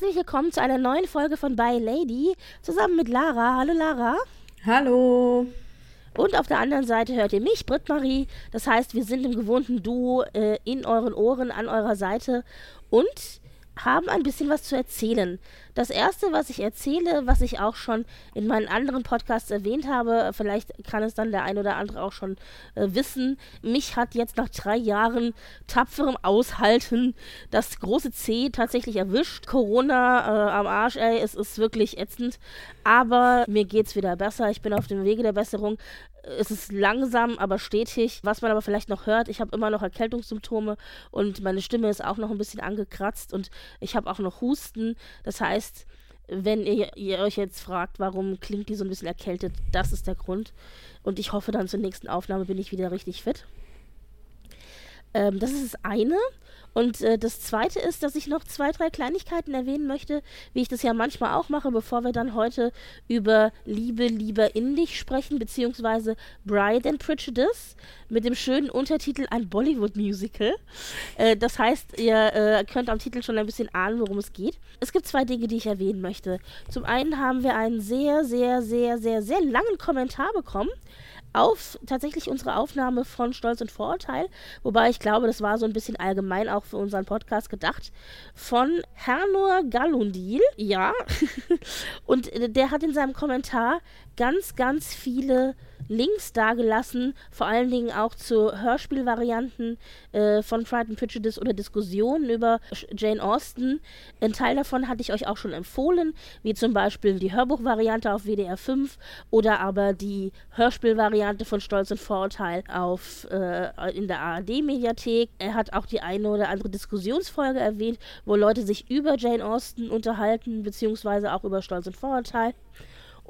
Herzlich willkommen zu einer neuen Folge von By Lady zusammen mit Lara. Hallo Lara. Hallo. Und auf der anderen Seite hört ihr mich, Britt-Marie. Das heißt, wir sind im gewohnten Duo äh, in euren Ohren, an eurer Seite und haben ein bisschen was zu erzählen. Das erste, was ich erzähle, was ich auch schon in meinen anderen Podcasts erwähnt habe, vielleicht kann es dann der ein oder andere auch schon äh, wissen. Mich hat jetzt nach drei Jahren tapferem Aushalten das große C tatsächlich erwischt. Corona äh, am Arsch, ey, es ist wirklich ätzend. Aber mir geht's wieder besser. Ich bin auf dem Wege der Besserung es ist langsam, aber stetig. Was man aber vielleicht noch hört, ich habe immer noch Erkältungssymptome und meine Stimme ist auch noch ein bisschen angekratzt und ich habe auch noch Husten. Das heißt, wenn ihr, ihr, euch jetzt fragt, warum klingt die so ein bisschen erkältet, das ist der Grund. Und ich hoffe, dann zur nächsten Aufnahme bin ich wieder richtig fit. Ähm, das ist das eine. Und äh, das Zweite ist, dass ich noch zwei, drei Kleinigkeiten erwähnen möchte, wie ich das ja manchmal auch mache, bevor wir dann heute über Liebe lieber in dich sprechen, beziehungsweise Bride and Prejudice mit dem schönen Untertitel ein Bollywood-Musical. Äh, das heißt, ihr äh, könnt am Titel schon ein bisschen ahnen, worum es geht. Es gibt zwei Dinge, die ich erwähnen möchte. Zum einen haben wir einen sehr, sehr, sehr, sehr, sehr langen Kommentar bekommen auf tatsächlich unsere Aufnahme von Stolz und Vorurteil, wobei ich glaube, das war so ein bisschen allgemein auch für unseren Podcast gedacht, von Hernur Galundil, ja, und äh, der hat in seinem Kommentar ganz, ganz viele Links dagelassen, vor allen Dingen auch zu Hörspielvarianten äh, von Pride and Prejudice oder Diskussionen über Jane Austen. Ein Teil davon hatte ich euch auch schon empfohlen, wie zum Beispiel die Hörbuchvariante auf WDR 5 oder aber die Hörspielvariante von Stolz und Vorurteil auf, äh, in der ARD-Mediathek. Er hat auch die eine oder andere Diskussionsfolge erwähnt, wo Leute sich über Jane Austen unterhalten, beziehungsweise auch über Stolz und Vorurteil.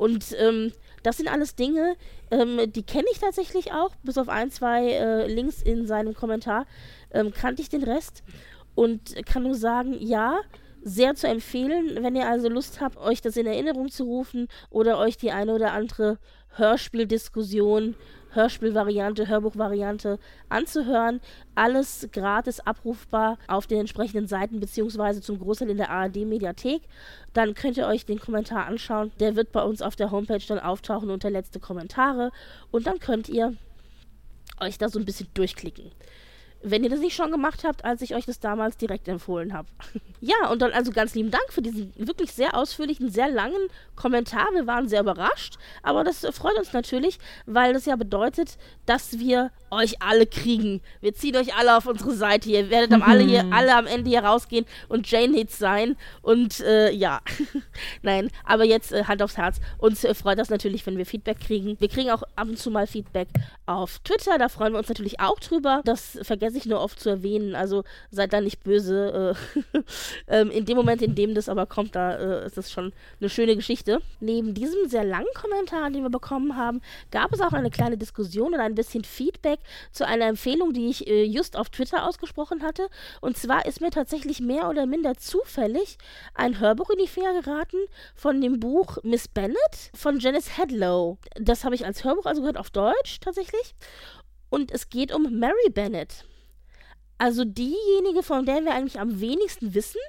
Und ähm, das sind alles Dinge, ähm, die kenne ich tatsächlich auch, bis auf ein, zwei äh, Links in seinem Kommentar. Ähm, kannte ich den Rest und kann nur sagen, ja, sehr zu empfehlen, wenn ihr also Lust habt, euch das in Erinnerung zu rufen oder euch die eine oder andere Hörspieldiskussion Hörspielvariante, Hörbuchvariante anzuhören. Alles gratis abrufbar auf den entsprechenden Seiten beziehungsweise zum Großteil in der ARD-Mediathek. Dann könnt ihr euch den Kommentar anschauen. Der wird bei uns auf der Homepage dann auftauchen unter letzte Kommentare. Und dann könnt ihr euch da so ein bisschen durchklicken wenn ihr das nicht schon gemacht habt, als ich euch das damals direkt empfohlen habe. ja, und dann also ganz lieben Dank für diesen wirklich sehr ausführlichen, sehr langen Kommentar. Wir waren sehr überrascht, aber das freut uns natürlich, weil das ja bedeutet, dass wir euch alle kriegen. Wir ziehen euch alle auf unsere Seite. Ihr werdet am alle hier, alle am Ende hier rausgehen und Jane Hits sein. Und äh, ja, nein, aber jetzt äh, Hand aufs Herz. Uns äh, freut das natürlich, wenn wir Feedback kriegen. Wir kriegen auch ab und zu mal Feedback auf Twitter. Da freuen wir uns natürlich auch drüber. Das vergesse ich nur oft zu erwähnen. Also seid da nicht böse. Äh, ähm, in dem Moment, in dem das aber kommt, da äh, ist das schon eine schöne Geschichte. Neben diesem sehr langen Kommentar, den wir bekommen haben, gab es auch eine kleine Diskussion und ein bisschen Feedback zu einer Empfehlung, die ich äh, just auf Twitter ausgesprochen hatte. Und zwar ist mir tatsächlich mehr oder minder zufällig ein Hörbuch in die Finger geraten von dem Buch Miss Bennet von Janice Hadlow. Das habe ich als Hörbuch also gehört auf Deutsch tatsächlich. Und es geht um Mary Bennet. Also diejenige, von der wir eigentlich am wenigsten wissen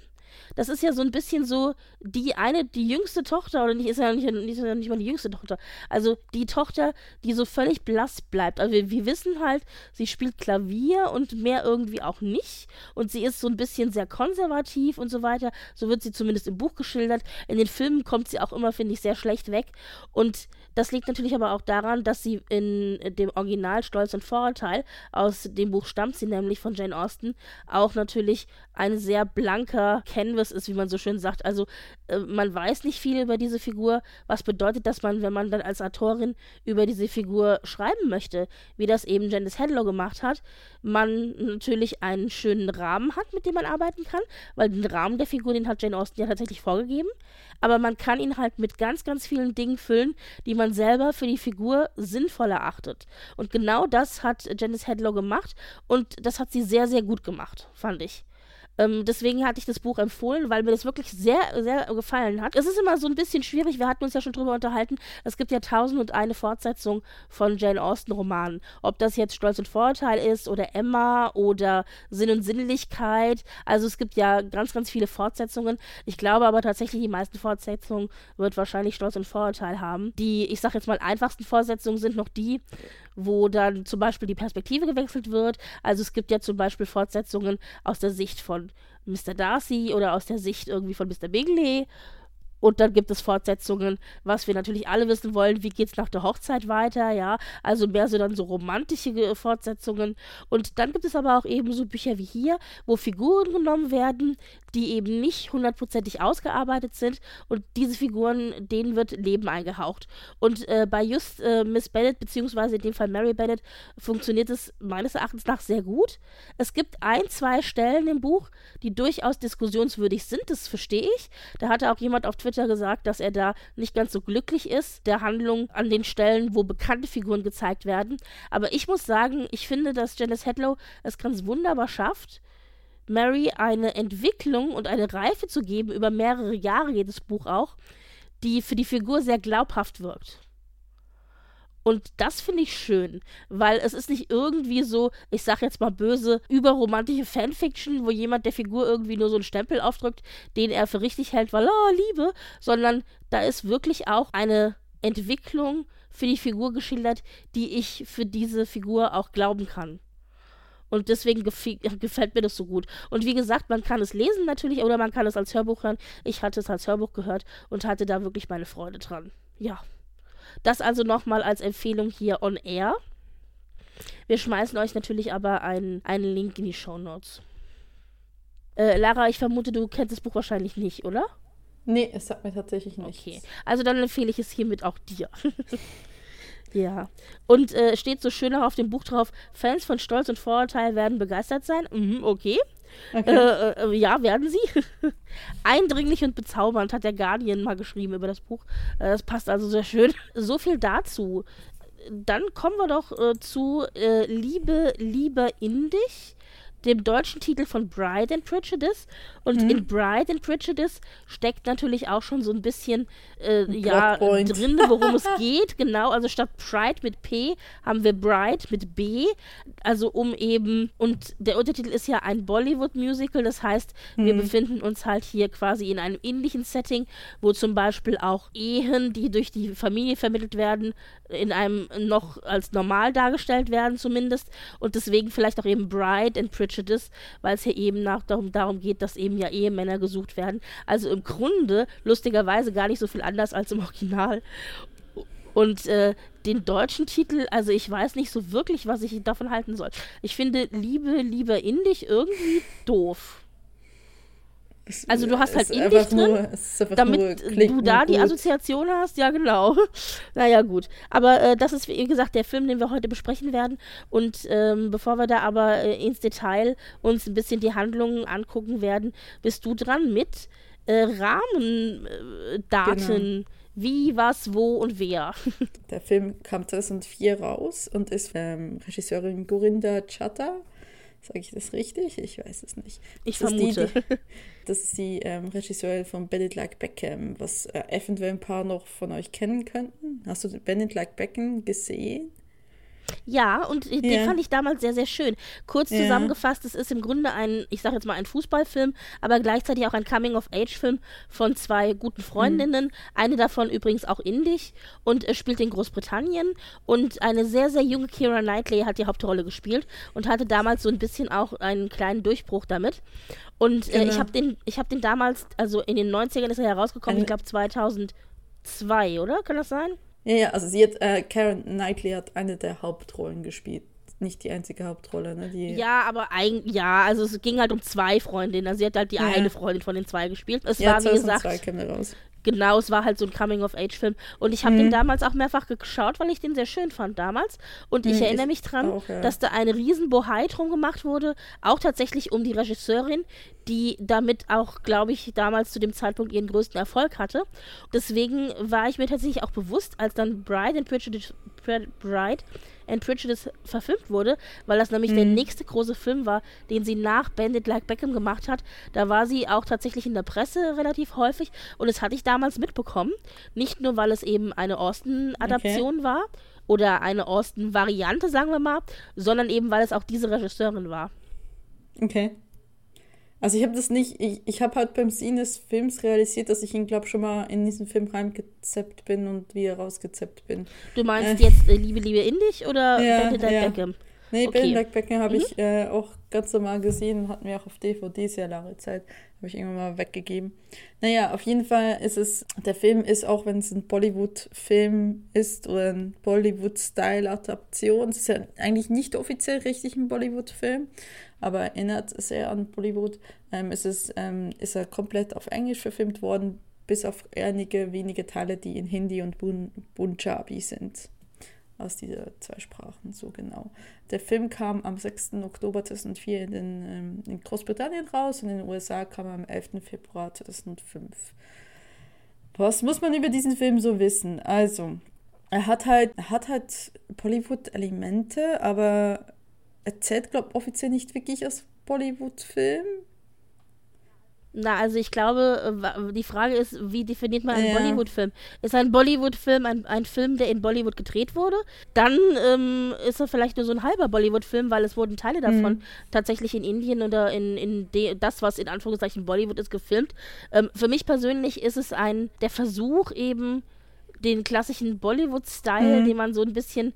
das ist ja so ein bisschen so die eine, die jüngste Tochter, oder nicht, ist ja nicht, ist nicht mal die jüngste Tochter. Also die Tochter, die so völlig blass bleibt. Also wir, wir wissen halt, sie spielt Klavier und mehr irgendwie auch nicht. Und sie ist so ein bisschen sehr konservativ und so weiter. So wird sie zumindest im Buch geschildert. In den Filmen kommt sie auch immer, finde ich, sehr schlecht weg. Und das liegt natürlich aber auch daran, dass sie in dem Original Stolz und Vorurteil, aus dem Buch stammt sie nämlich von Jane Austen, auch natürlich ein sehr blanker Canvas Canvas ist, wie man so schön sagt. Also äh, man weiß nicht viel über diese Figur, was bedeutet, dass man, wenn man dann als Autorin über diese Figur schreiben möchte, wie das eben Janice Hadlow gemacht hat, man natürlich einen schönen Rahmen hat, mit dem man arbeiten kann, weil den Rahmen der Figur, den hat Jane Austen ja tatsächlich vorgegeben, aber man kann ihn halt mit ganz, ganz vielen Dingen füllen, die man selber für die Figur sinnvoll erachtet. Und genau das hat Janice Hadlow gemacht und das hat sie sehr, sehr gut gemacht, fand ich. Ähm, deswegen hatte ich das Buch empfohlen, weil mir das wirklich sehr, sehr gefallen hat. Es ist immer so ein bisschen schwierig, wir hatten uns ja schon drüber unterhalten. Es gibt ja tausend und eine Fortsetzung von Jane Austen-Romanen. Ob das jetzt Stolz und Vorurteil ist oder Emma oder Sinn und Sinnlichkeit. Also es gibt ja ganz, ganz viele Fortsetzungen. Ich glaube aber tatsächlich, die meisten Fortsetzungen wird wahrscheinlich Stolz und Vorurteil haben. Die, ich sag jetzt mal, einfachsten Fortsetzungen sind noch die, wo dann zum Beispiel die Perspektive gewechselt wird. Also es gibt ja zum Beispiel Fortsetzungen aus der Sicht von Mr. Darcy oder aus der Sicht irgendwie von Mr. Bingley und dann gibt es Fortsetzungen, was wir natürlich alle wissen wollen, wie geht es nach der Hochzeit weiter, ja. Also mehr so dann so romantische Fortsetzungen. Und dann gibt es aber auch eben so Bücher wie hier, wo Figuren genommen werden, die eben nicht hundertprozentig ausgearbeitet sind und diese Figuren, denen wird Leben eingehaucht. Und äh, bei just äh, Miss Bennet, beziehungsweise in dem Fall Mary Bennet, funktioniert es meines Erachtens nach sehr gut. Es gibt ein, zwei Stellen im Buch, die durchaus diskussionswürdig sind, das verstehe ich. Da hatte auch jemand auf Twitter gesagt, dass er da nicht ganz so glücklich ist, der Handlung an den Stellen, wo bekannte Figuren gezeigt werden. Aber ich muss sagen, ich finde, dass Janice Hedlow es ganz wunderbar schafft, Mary eine Entwicklung und eine Reife zu geben, über mehrere Jahre jedes Buch auch, die für die Figur sehr glaubhaft wirkt. Und das finde ich schön, weil es ist nicht irgendwie so, ich sag jetzt mal böse, überromantische Fanfiction, wo jemand der Figur irgendwie nur so einen Stempel aufdrückt, den er für richtig hält, weil, oh, Liebe, sondern da ist wirklich auch eine Entwicklung für die Figur geschildert, die ich für diese Figur auch glauben kann. Und deswegen gefällt mir das so gut. Und wie gesagt, man kann es lesen natürlich oder man kann es als Hörbuch hören. Ich hatte es als Hörbuch gehört und hatte da wirklich meine Freude dran. Ja. Das also nochmal als Empfehlung hier on air. Wir schmeißen euch natürlich aber einen, einen Link in die Show Notes. Äh, Lara, ich vermute, du kennst das Buch wahrscheinlich nicht, oder? Nee, es sagt mir tatsächlich nicht. Okay, also dann empfehle ich es hiermit auch dir. Ja. Und äh, steht so schön auch auf dem Buch drauf, Fans von Stolz und Vorurteil werden begeistert sein. Mhm, okay. okay. Äh, äh, ja, werden sie. Eindringlich und bezaubernd hat der Guardian mal geschrieben über das Buch. Äh, das passt also sehr schön. So viel dazu. Dann kommen wir doch äh, zu äh, Liebe, Liebe in dich dem deutschen Titel von Bride and Prejudice. Und mhm. in Bride and Prejudice steckt natürlich auch schon so ein bisschen äh, ja, drin, worum es geht. Genau, also statt Pride mit P haben wir Bride mit B. Also um eben, und der Untertitel ist ja ein Bollywood-Musical, das heißt, mhm. wir befinden uns halt hier quasi in einem ähnlichen Setting, wo zum Beispiel auch Ehen, die durch die Familie vermittelt werden, in einem noch als normal dargestellt werden zumindest. Und deswegen vielleicht auch eben Bride and Prejudice Prejudice, weil es hier eben nach, darum, darum geht, dass eben ja Ehemänner gesucht werden. Also im Grunde lustigerweise gar nicht so viel anders als im Original. Und äh, den deutschen Titel, also ich weiß nicht so wirklich, was ich davon halten soll. Ich finde Liebe, lieber in dich irgendwie doof. Also du hast halt in dich drin, nur, damit du da die Assoziation hast. Ja, genau. naja, gut. Aber äh, das ist, wie gesagt, der Film, den wir heute besprechen werden. Und ähm, bevor wir da aber äh, ins Detail uns ein bisschen die Handlungen angucken werden, bist du dran mit äh, Rahmendaten. Genau. Wie, was, wo und wer. Der Film kam 2004 raus und ist ähm, Regisseurin Gorinda Chatta Sage ich das richtig? Ich weiß es nicht. Ich das vermute. Ist die, die, das ist die ähm, Regisseurin von Bennett Like Beckham, was äh, eventuell ein paar noch von euch kennen könnten. Hast du Bennett Like Beckham gesehen? Ja, und ja. den fand ich damals sehr, sehr schön. Kurz ja. zusammengefasst, es ist im Grunde ein, ich sage jetzt mal ein Fußballfilm, aber gleichzeitig auch ein Coming-of-Age-Film von zwei guten Freundinnen. Mhm. Eine davon übrigens auch indisch und äh, spielt in Großbritannien. Und eine sehr, sehr junge Kira Knightley hat die Hauptrolle gespielt und hatte damals so ein bisschen auch einen kleinen Durchbruch damit. Und äh, genau. ich habe den, hab den damals, also in den 90ern ist er herausgekommen, ich glaube 2002, oder? Kann das sein? Ja, ja, also sie hat, äh, Karen Knightley hat eine der Hauptrollen gespielt nicht die einzige Hauptrolle, ne? Die ja, aber eigentlich, ja, also es ging halt um zwei Freundinnen. Also sie hat halt die ja. eine Freundin von den zwei gespielt. Es ja, war, wie gesagt, raus. Genau, es war halt so ein Coming-of-Age-Film. Und ich habe mhm. den damals auch mehrfach geschaut, weil ich den sehr schön fand damals. Und ich mhm, erinnere mich dran, auch, ja. dass da eine riesen Bohai drum gemacht wurde, auch tatsächlich um die Regisseurin, die damit auch, glaube ich, damals zu dem Zeitpunkt ihren größten Erfolg hatte. Deswegen war ich mir tatsächlich auch bewusst, als dann Bride and Prejudice, Bride and Prejudice verfilmt wurde, weil das nämlich mhm. der nächste große Film war, den sie nach Bandit Like Beckham gemacht hat. Da war sie auch tatsächlich in der Presse relativ häufig und das hatte ich damals mitbekommen. Nicht nur, weil es eben eine Austin-Adaption okay. war oder eine Austin-Variante, sagen wir mal, sondern eben, weil es auch diese Regisseurin war. Okay. Also ich habe das nicht, ich, ich habe halt beim Sehen des Films realisiert, dass ich ihn, glaube schon mal in diesen Film reingezeppt bin und wieder rausgezeppt bin. Du meinst äh, jetzt äh, Liebe, Liebe Indisch oder ja, Benedict ja. Beckham? Nee, okay. Beckham habe mhm. ich äh, auch ganz normal gesehen und hatten wir auch auf DVD sehr lange Zeit. Habe ich irgendwann mal weggegeben. Naja, auf jeden Fall ist es, der Film ist, auch wenn es ein Bollywood-Film ist oder ein Bollywood-Style-Adaption, es ist ja eigentlich nicht offiziell richtig ein Bollywood-Film, aber erinnert sehr an Bollywood. Ähm, es ist, ähm, ist er komplett auf Englisch verfilmt worden, bis auf einige wenige Teile, die in Hindi und Bun Punjabi sind. Aus dieser zwei Sprachen, so genau. Der Film kam am 6. Oktober 2004 in, den, ähm, in Großbritannien raus und in den USA kam er am 11. Februar 2005. Was muss man über diesen Film so wissen? Also, er hat halt, er hat halt Bollywood-Elemente, aber erzählt, glaube ich, offiziell nicht wirklich als Bollywood-Film. Na, also ich glaube, die Frage ist, wie definiert man einen ja. Bollywood-Film? Ist ein Bollywood-Film ein, ein Film, der in Bollywood gedreht wurde? Dann ähm, ist er vielleicht nur so ein halber Bollywood-Film, weil es wurden Teile davon mhm. tatsächlich in Indien oder in, in das, was in Anführungszeichen Bollywood ist, gefilmt. Ähm, für mich persönlich ist es ein, der Versuch eben, den klassischen Bollywood-Style, mhm. den man so ein bisschen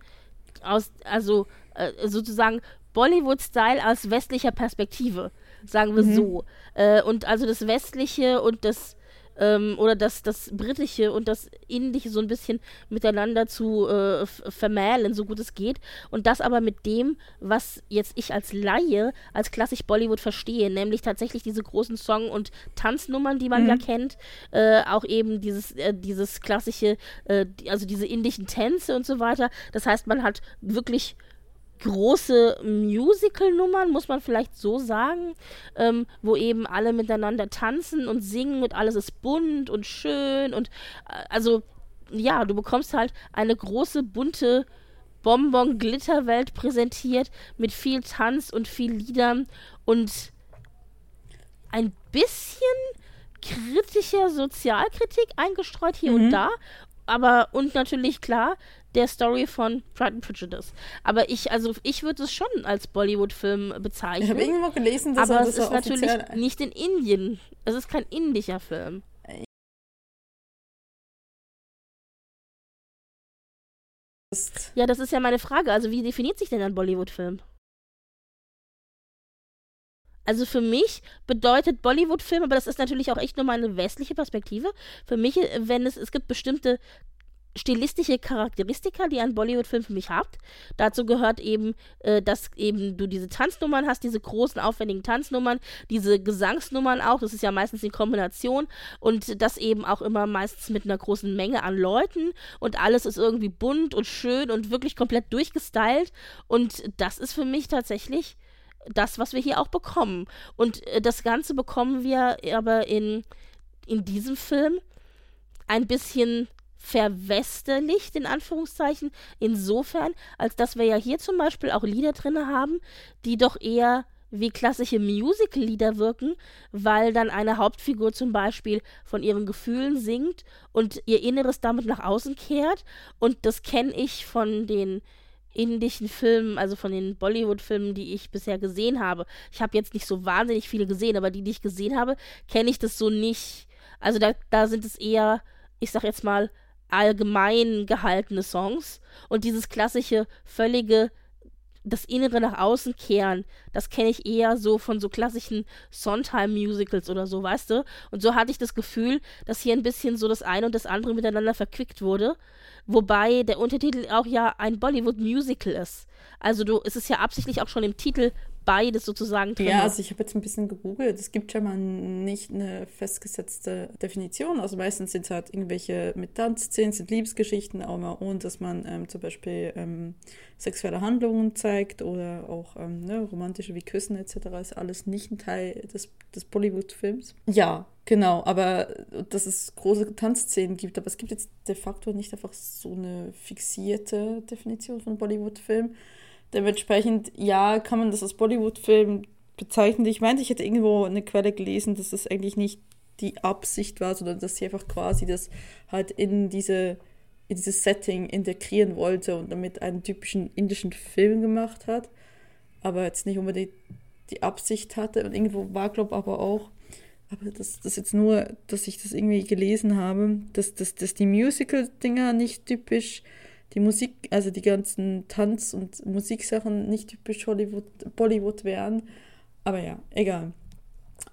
aus, also äh, sozusagen Bollywood-Style aus westlicher Perspektive, sagen wir mhm. so. Äh, und also das Westliche und das ähm, oder das, das Britische und das Indische so ein bisschen miteinander zu äh, vermählen, so gut es geht. Und das aber mit dem, was jetzt ich als Laie, als klassisch Bollywood verstehe, nämlich tatsächlich diese großen Song- und Tanznummern, die man mhm. ja kennt, äh, auch eben dieses, äh, dieses klassische, äh, also diese indischen Tänze und so weiter. Das heißt, man hat wirklich große Musical-Nummern, muss man vielleicht so sagen, ähm, wo eben alle miteinander tanzen und singen und alles ist bunt und schön und äh, also ja, du bekommst halt eine große bunte Bonbon-Glitterwelt präsentiert mit viel Tanz und viel Liedern und ein bisschen kritischer Sozialkritik eingestreut hier mhm. und da aber und natürlich klar der Story von Pride and Prejudice. Aber ich, also ich würde es schon als Bollywood-Film bezeichnen. Ich habe irgendwo gelesen, dass aber er das es ist natürlich nicht in Indien. Es ist kein indischer Film. Ja, das ist ja meine Frage. Also wie definiert sich denn ein Bollywood-Film? Also für mich bedeutet Bollywood-Film, aber das ist natürlich auch echt nur meine westliche Perspektive. Für mich, wenn es, es gibt bestimmte stilistische Charakteristika, die ein Bollywood-Film für mich hat. Dazu gehört eben, äh, dass eben du diese Tanznummern hast, diese großen, aufwendigen Tanznummern, diese Gesangsnummern auch, das ist ja meistens in Kombination und das eben auch immer meistens mit einer großen Menge an Leuten und alles ist irgendwie bunt und schön und wirklich komplett durchgestylt und das ist für mich tatsächlich das, was wir hier auch bekommen. Und äh, das Ganze bekommen wir aber in, in diesem Film ein bisschen verwesterlicht, in Anführungszeichen, insofern, als dass wir ja hier zum Beispiel auch Lieder drin haben, die doch eher wie klassische Musical-Lieder wirken, weil dann eine Hauptfigur zum Beispiel von ihren Gefühlen singt und ihr Inneres damit nach außen kehrt. Und das kenne ich von den indischen Filmen, also von den Bollywood-Filmen, die ich bisher gesehen habe. Ich habe jetzt nicht so wahnsinnig viele gesehen, aber die, die ich gesehen habe, kenne ich das so nicht. Also da, da sind es eher, ich sag jetzt mal, allgemein gehaltene Songs und dieses klassische, völlige das Innere nach außen kehren, das kenne ich eher so von so klassischen Sondheim-Musicals oder so, weißt du? Und so hatte ich das Gefühl, dass hier ein bisschen so das eine und das andere miteinander verquickt wurde. Wobei der Untertitel auch ja ein Bollywood-Musical ist. Also du, es ist ja absichtlich auch schon im Titel beides sozusagen drin. Ja, also ich habe jetzt ein bisschen gegoogelt. Es gibt schon mal nicht eine festgesetzte Definition. Also meistens sind es halt irgendwelche mit Tanzszenen, sind Liebesgeschichten, auch mal ohne, dass man ähm, zum Beispiel ähm, sexuelle Handlungen zeigt oder auch ähm, ne, romantische wie Küssen etc. ist alles nicht ein Teil des, des Bollywood-Films. Ja, genau, aber dass es große Tanzszenen gibt, aber es gibt jetzt de facto nicht einfach so eine fixierte Definition von Bollywood-Film. Dementsprechend, ja, kann man das als Bollywood-Film bezeichnen. Ich meinte, ich hätte irgendwo eine Quelle gelesen, dass das eigentlich nicht die Absicht war, sondern dass sie einfach quasi das halt in diese in dieses Setting integrieren wollte und damit einen typischen indischen Film gemacht hat, aber jetzt nicht unbedingt die Absicht hatte. Und irgendwo war, glaube ich, aber auch, aber das, das jetzt nur, dass ich das irgendwie gelesen habe, dass, dass, dass die Musical-Dinger nicht typisch, die Musik, also die ganzen Tanz- und Musiksachen nicht typisch Hollywood, Bollywood wären. Aber ja, egal.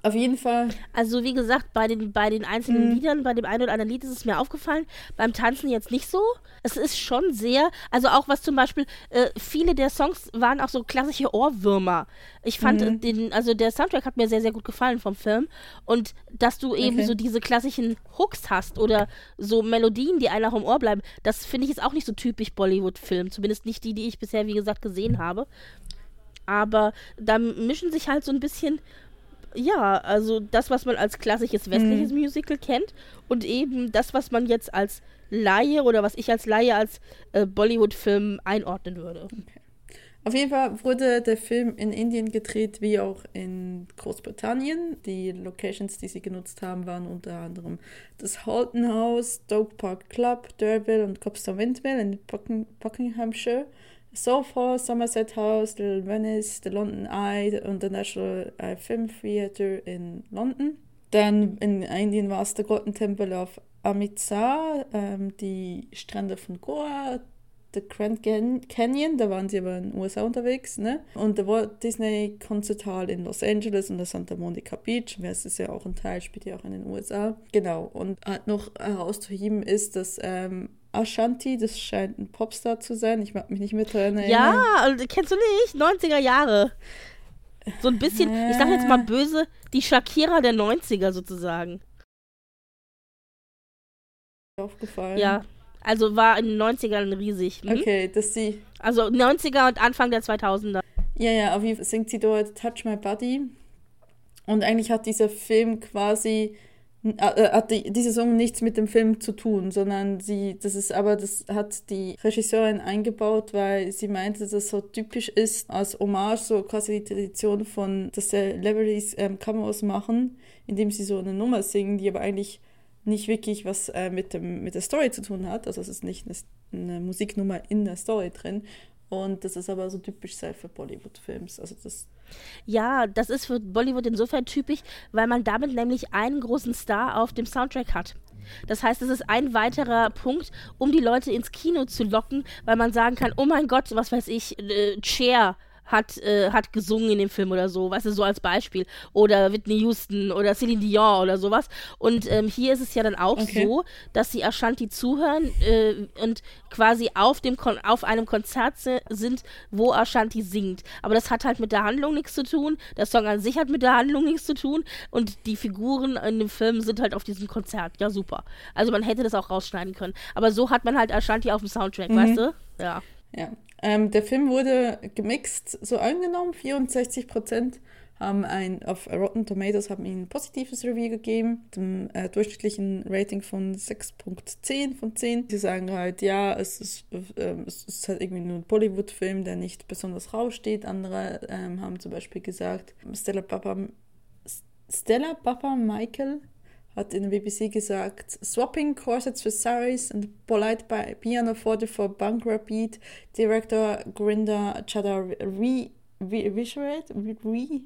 Auf jeden Fall. Also wie gesagt, bei den, bei den einzelnen mhm. Liedern, bei dem einen oder anderen Lied ist es mir aufgefallen, beim Tanzen jetzt nicht so. Es ist schon sehr, also auch was zum Beispiel, äh, viele der Songs waren auch so klassische Ohrwürmer. Ich fand mhm. den, also der Soundtrack hat mir sehr, sehr gut gefallen vom Film. Und dass du eben okay. so diese klassischen Hooks hast oder so Melodien, die einem auch im Ohr bleiben, das finde ich jetzt auch nicht so typisch Bollywood-Film. Zumindest nicht die, die ich bisher, wie gesagt, gesehen habe. Aber da mischen sich halt so ein bisschen ja, also das, was man als klassisches westliches mhm. Musical kennt und eben das, was man jetzt als Laie oder was ich als Laie als äh, Bollywood-Film einordnen würde. Okay. Auf jeden Fall wurde der Film in Indien gedreht, wie auch in Großbritannien. Die Locations, die sie genutzt haben, waren unter anderem das Halton House, Doak Park Club, Derville und Copster Windmill in Buckinghamshire. Soho, Somerset House, Little Venice, the London Eye und der National Film Theatre in London. Dann in Indien war es der Golden Temple of Amritsar, ähm, die Strände von Goa, der Grand Canyon, da waren sie aber in den USA unterwegs, ne? Und der Walt Disney Concert Hall in Los Angeles und der Santa Monica Beach, das ist ja auch ein Teil, spielt ja auch in den USA. Genau, und halt noch herauszuheben ist, dass ähm, Ashanti, das scheint ein Popstar zu sein. Ich mag mich nicht mehr daran erinnern. Ja, kennst du nicht? 90er Jahre. So ein bisschen, äh. ich sag jetzt mal böse, die Shakira der 90er sozusagen. Aufgefallen. Ja, also war in den 90ern riesig. Hm? Okay, dass sie. Also 90er und Anfang der 2000er. Ja, ja, auf jeden Fall singt sie dort Touch My Body. Und eigentlich hat dieser Film quasi äh, äh, hat die, diese Song nichts mit dem Film zu tun, sondern sie, das ist aber, das hat die Regisseurin eingebaut, weil sie meinte, dass das so typisch ist als Hommage, so quasi die Tradition von, dass Celebrities ähm, Cameos machen, indem sie so eine Nummer singen, die aber eigentlich nicht wirklich was äh, mit, dem, mit der Story zu tun hat. Also es ist nicht eine, eine Musiknummer in der Story drin. Und das ist aber so typisch sei für Bollywood-Films. Also das ja, das ist für Bollywood insofern typisch, weil man damit nämlich einen großen Star auf dem Soundtrack hat. Das heißt, es ist ein weiterer Punkt, um die Leute ins Kino zu locken, weil man sagen kann, oh mein Gott, was weiß ich, äh, Cher hat, äh, hat gesungen in dem Film oder so, weißt du, so als Beispiel. Oder Whitney Houston oder Celine Dion oder sowas. Und ähm, hier ist es ja dann auch okay. so, dass die Ashanti zuhören äh, und quasi auf, dem Kon auf einem Konzert sind, wo Ashanti singt. Aber das hat halt mit der Handlung nichts zu tun. Der Song an sich hat mit der Handlung nichts zu tun. Und die Figuren in dem Film sind halt auf diesem Konzert. Ja, super. Also man hätte das auch rausschneiden können. Aber so hat man halt Ashanti auf dem Soundtrack, mhm. weißt du? Ja. Ja. Ähm, der Film wurde gemixt so angenommen. 64 Prozent haben ein, auf Rotten Tomatoes haben ihn ein positives Review gegeben, dem äh, durchschnittlichen Rating von 6.10 von 10. Sie sagen halt, ja, es ist, äh, es ist halt irgendwie nur ein Bollywood-Film, der nicht besonders raussteht. Andere ähm, haben zum Beispiel gesagt, Stella Papa, Stella Papa Michael hat in der BBC gesagt, swapping corsets for saris and polite piano forte for Bhangra beat, Director Grinda Chadha re, re, re,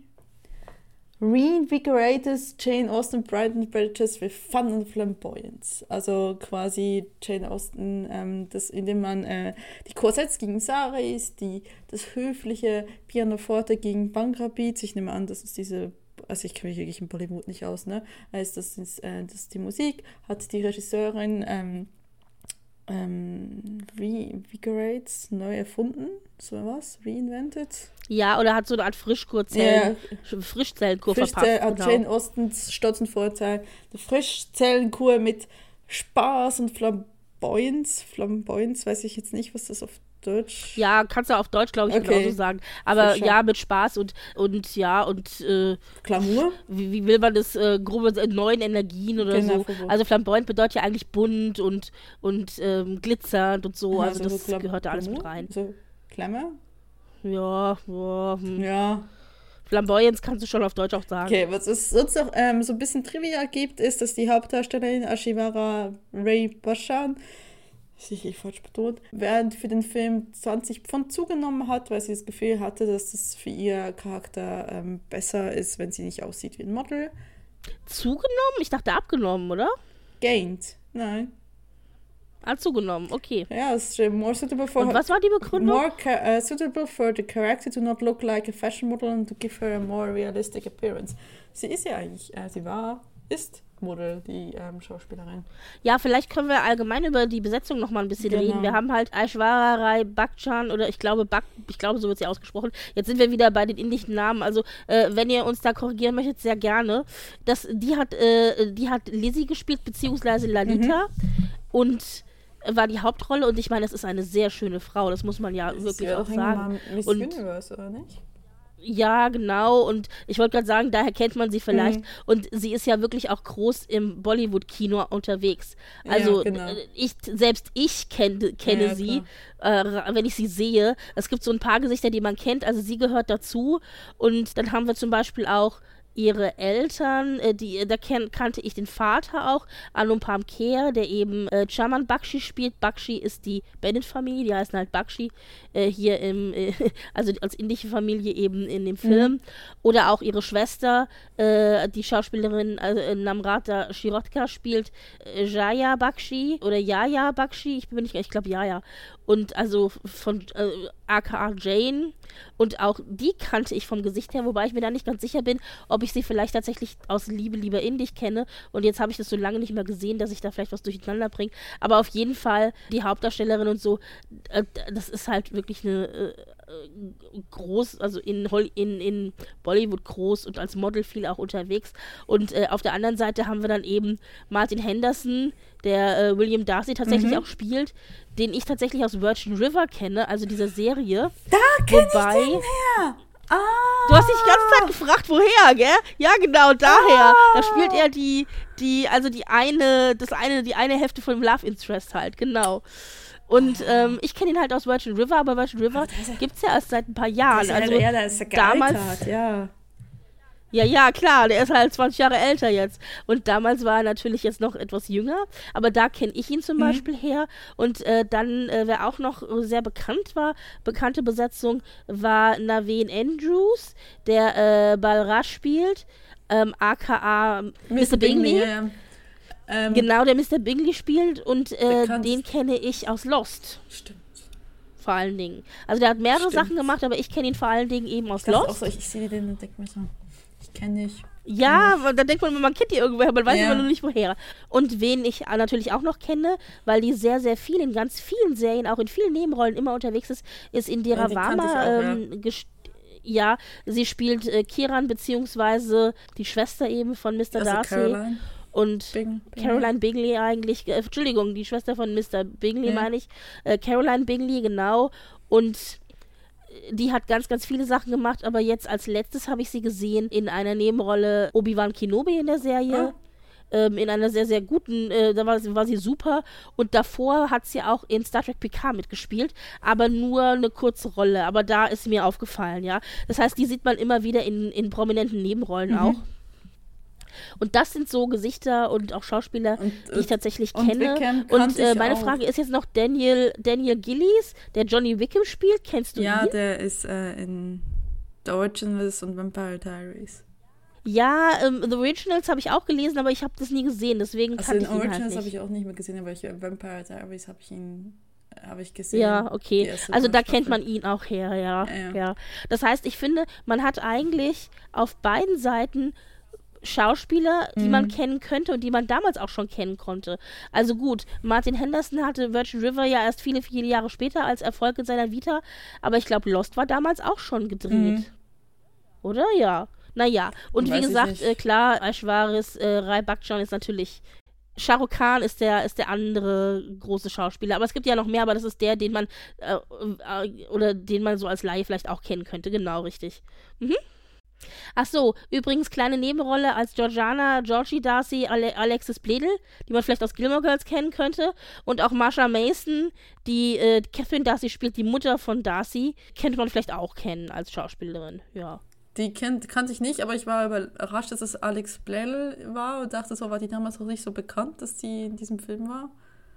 reinvigorates Jane Austen and Prejudice with fun and flamboyance. Also quasi Jane Austen, ähm, das, indem man äh, die Korsetts gegen Saris, die, das höfliche Pianoforte gegen Beats, ich nehme an, das ist diese also ich kenne mich wirklich in Bollywood nicht aus, ne? Also das ist, äh, das ist die Musik, hat die Regisseurin ähm, ähm, re reinvigorates, neu erfunden, so was, reinvented. Ja, oder hat so eine Art Frischkurzellen, Ja. Frischzellenkur Frischzell, verpasst. hat Genau. Jane Austens Stotzenvorteil. Die Frischzellenkur mit Spaß und Flamboyanz. Flamboyanz, weiß ich jetzt nicht, was das auf Deutsch Ja, kannst du auf Deutsch, glaube ich, Okay. genauso sagen. Aber ja, mit Spaß und, und ja, und äh, Glamour. wie, wie will man das, äh, grobe äh, neuen Energien oder Genau, so. verbunden. Also flamboyant bedeutet ja eigentlich bunt und, und ähm, glitzernd und so. Ja, also so das Glam- gehört da alles mit rein. So Glamour? Ja, ja, hm. Ja. Flamboyance kannst du schon auf Deutsch auch sagen. Okay, was es sonst noch ähm, so ein bisschen Trivia gibt, ist, dass die Hauptdarstellerin Ashimara Ray Bashan, sicherlich falsch betont, während für den Film 20 Pfund zugenommen hat, weil sie das Gefühl hatte, dass das für ihr Charakter ähm, besser ist, wenn sie nicht aussieht wie ein Model. Zugenommen? Ich dachte abgenommen, oder? Gained. Nein. Ah, zugenommen, okay. Ja, es ist äh, more suitable for Und was war die Begründung? more uh, suitable for the character to not look like a fashion model and to give her a more realistic appearance. Sie ist ja eigentlich, äh, sie war, ist Model, die ähm, Schauspielerin. Ja, vielleicht können wir allgemein über die Besetzung noch mal ein bisschen Genau. reden. Wir haben halt Aishwarya Rai Bachchan oder ich glaube Bak ich glaube so wird sie ausgesprochen. Jetzt sind wir wieder bei den indischen Namen. Also äh, wenn ihr uns da korrigieren möchtet, sehr gerne. Das, die hat äh, die hat Lizzie gespielt beziehungsweise Lalita Mhm. und war die Hauptrolle und ich meine, es ist eine sehr schöne Frau. Das muss man ja wirklich sie auch auch irgendwann sagen. Miss Und- Universe, oder nicht? Ja, genau. Und ich wollte gerade sagen, daher kennt man sie vielleicht. Mhm. Und sie ist ja wirklich auch groß im Bollywood-Kino unterwegs. Also Ja, genau. äh, ich, selbst ich kenne kenne Ja, sie, äh, wenn ich sie sehe. Es gibt so ein paar Gesichter, die man kennt. Also sie gehört dazu. Und dann haben wir zum Beispiel auch ihre Eltern, äh, die, da ken, kannte ich den Vater auch, Anumpam Kher, der eben äh, Chaman Bakshi spielt. Bakshi ist die Bennett-Familie, die heißen halt Bakshi äh, hier im, äh, also als indische Familie eben in dem Film. Oder auch ihre Schwester, äh, die Schauspielerin also, äh, Namrata Shirotka spielt äh, Jaya Bakshi oder Yaya Bakshi, ich bin mir nicht, ich glaube Yaya. Und also von äh, aka Jane. Und auch die kannte ich vom Gesicht her, wobei ich mir da nicht ganz sicher bin, ob ich sie vielleicht tatsächlich aus Liebe lieber indisch kenne. Und jetzt habe ich das so lange nicht mehr gesehen, dass ich da vielleicht was durcheinander bringe. Aber auf jeden Fall die Hauptdarstellerin und so, äh, das ist halt wirklich eine äh, groß, also in, Hol in, in Bollywood groß und als Model viel auch unterwegs. Und äh, auf der anderen Seite haben wir dann eben Martin Henderson, der äh, William Darcy tatsächlich auch spielt, den ich tatsächlich aus Virgin River kenne, also dieser Serie. Da kenn Wobei- ich den her! Ah! Du hast dich die ganze Zeit gefragt, woher, gell? Ja, genau, daher. Da spielt er die, die, also die eine, das eine, die eine Hälfte von dem Love Interest halt, genau. Und ähm, ich kenne ihn halt aus Virgin River, aber Virgin River gibt's ja erst seit ein paar Jahren. Also, ja, da ist er damals- ja. ja, ja, klar, der ist halt 20 Jahre älter jetzt. Und damals war er natürlich jetzt noch etwas jünger, aber da kenne ich ihn Mhm. zum Beispiel her. Und äh, dann, äh, wer auch noch sehr bekannt war, bekannte Besetzung, war Naveen Andrews, der äh, Balraj spielt, ähm, aka Mr. Bingley. ja, ja. Ähm, Genau, der Mr. Bingley spielt und äh, den kenne ich aus Lost. Stimmt. Vor allen Dingen. Also der hat mehrere Stimmt. Sachen gemacht, aber ich kenne ihn vor allen Dingen eben aus dachte Lost. auch so, ich, ich sehe den und denke mir so, ich kenne dich. Ja, da denkt man, man kennt die irgendwoher, man weiß Ja. aber nur nicht woher. Und wen ich natürlich auch noch kenne, weil die sehr, sehr viel in ganz vielen Serien, auch in vielen Nebenrollen immer unterwegs ist, ist Indira Ja, Varma. ähm, gest- ja, sie spielt äh, Kiran beziehungsweise die Schwester eben von Mr. Also Darcy. Caroline. Und Bing, Bing. Caroline Bingley eigentlich, äh, Entschuldigung, die Schwester von Mr. Bingley Ja. meine ich. Äh, Caroline Bingley, genau. Und äh, die hat ganz, ganz viele Sachen gemacht, aber jetzt als letztes habe ich sie gesehen in einer Nebenrolle Obi-Wan Kenobi in der Serie. Ähm, in einer sehr, sehr guten, äh, da war, sie- war sie super. Und davor hat sie auch in Star Trek PK mitgespielt, aber nur eine kurze Rolle. Aber da ist mir aufgefallen, ja. Das heißt, die sieht man immer wieder in, in prominenten Nebenrollen Mhm. auch. Und das sind so Gesichter und auch Schauspieler, Und, die ich äh, tatsächlich und kenne. Wickham Und äh, ich meine auch. Frage ist jetzt noch Daniel, Daniel Gillies, der Johnny Wickham spielt. Kennst du Ja, ihn? der ist äh, in The Originals und Vampire Diaries. Ja, ähm, The Originals habe ich auch gelesen, aber ich habe das nie gesehen, deswegen Also kannte in ich ihn halt Originals habe nicht. ich auch nicht mehr gesehen, aber ich, äh, Vampire Diaries habe ich ihn äh, habe ich gesehen. Ja, okay. Also da Staffel. kennt man ihn auch her, ja, Ja, ja. ja. Das heißt, ich finde, man hat eigentlich auf beiden Seiten Schauspieler, die mhm. man kennen könnte und die man damals auch schon kennen konnte. Also gut, Martin Henderson hatte Virgin River ja erst viele, viele Jahre später als Erfolg in seiner Vita, aber ich glaube, Lost war damals auch schon gedreht. Mhm. Oder? Ja. Naja, und Weiß wie gesagt, äh, klar, Aishwaris äh, Rai Bakchan ist natürlich Shah Rukh Khan ist der, ist der andere große Schauspieler. Aber es gibt ja noch mehr, aber das ist der, den man, äh, äh, oder den man so als Laie vielleicht auch kennen könnte. Genau, richtig. Mhm. Ach so, übrigens kleine Nebenrolle als Georgiana, Georgie Darcy, Ale Alexis Bledel, die man vielleicht aus Gilmore Girls kennen könnte. Und auch Marsha Mason, die äh, Catherine Darcy spielt, die Mutter von Darcy, könnte man vielleicht auch kennen als Schauspielerin, ja. Die kennt, kannte ich nicht, aber ich war überrascht, dass es Alex Bledel war und dachte so, war die damals noch nicht so bekannt, dass die in diesem Film war?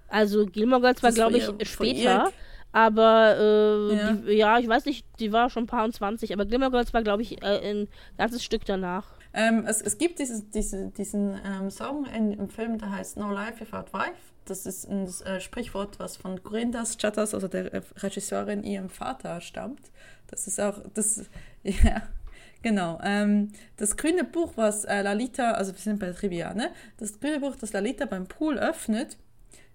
Also Gilmore Girls war, glaube ich, später. Aber äh, ja. Die, ja. ich weiß nicht, die war schon ein paar und 20, aber Glimmer Girls war, glaube ich, äh, ein ganzes Stück danach. Ähm, es, es gibt dieses, diese, diesen ähm, Song in, im Film, der heißt No Life Without Wife. Das ist ein äh, Sprichwort, was von Corindas Chatters, also der äh, Regisseurin, ihrem Vater stammt. Das ist auch, das, ja, Genau. Ähm, das grüne Buch, was äh, Lalita, also wir sind bei Trivia, ne? Das grüne Buch, das Lalita beim Pool öffnet,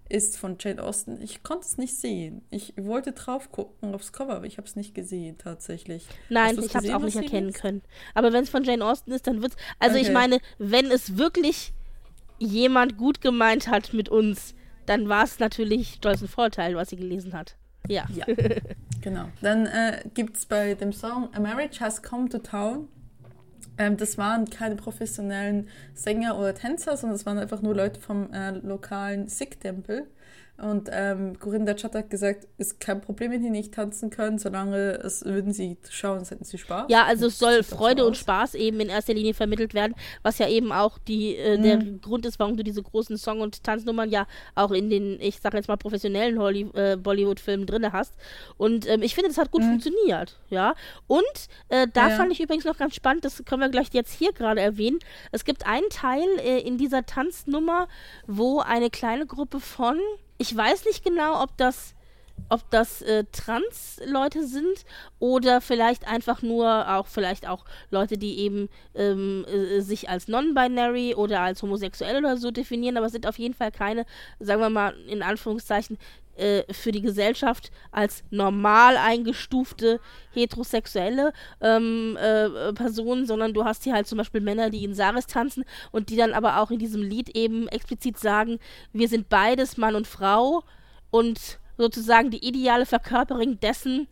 ist von Jane Austen. Ich konnte es nicht sehen. Ich wollte drauf gucken aufs Cover, aber ich habe es nicht gesehen tatsächlich. Nein, ich habe es auch nicht erkennen ist? können. Aber wenn es von Jane Austen ist, dann wird es. Also okay. ich meine, wenn es wirklich jemand gut gemeint hat mit uns, dann war es natürlich stolz ein Vorteil, was sie gelesen hat. Ja. ja. genau. Dann äh, gibt es bei dem Song A Marriage Has Come to Town ähm, das waren keine professionellen Sänger oder Tänzer, sondern das waren einfach nur Leute vom äh, lokalen Sikh-Tempel. Und ähm, Corinne Chat hat gesagt, ist kein Problem, wenn die nicht tanzen können, solange es würden sie schauen, es hätten sie Spaß. Ja, also es soll Freude so und Spaß eben in erster Linie vermittelt werden, was ja eben auch die, äh, mhm. der Grund ist, warum du diese großen Song- und Tanznummern ja auch in den, ich sag jetzt mal, professionellen äh, Bollywood-Filmen drin hast. Und ähm, ich finde, das hat gut mhm. funktioniert, ja. Und äh, da ja. fand ich übrigens noch ganz spannend, das können wir gleich jetzt hier gerade erwähnen. Es gibt einen Teil äh, in dieser Tanznummer, wo eine kleine Gruppe von ich weiß nicht genau, ob das ob das äh, Trans-Leute sind oder vielleicht einfach nur auch vielleicht auch Leute, die eben ähm, äh, sich als non-binary oder als homosexuell oder so definieren, aber es sind auf jeden Fall keine, sagen wir mal in Anführungszeichen, äh, für die Gesellschaft als normal eingestufte heterosexuelle ähm, äh, Personen, sondern du hast hier halt zum Beispiel Männer, die in Saris tanzen und die dann aber auch in diesem Lied eben explizit sagen, wir sind beides Mann und Frau und sozusagen die ideale Verkörperung dessen,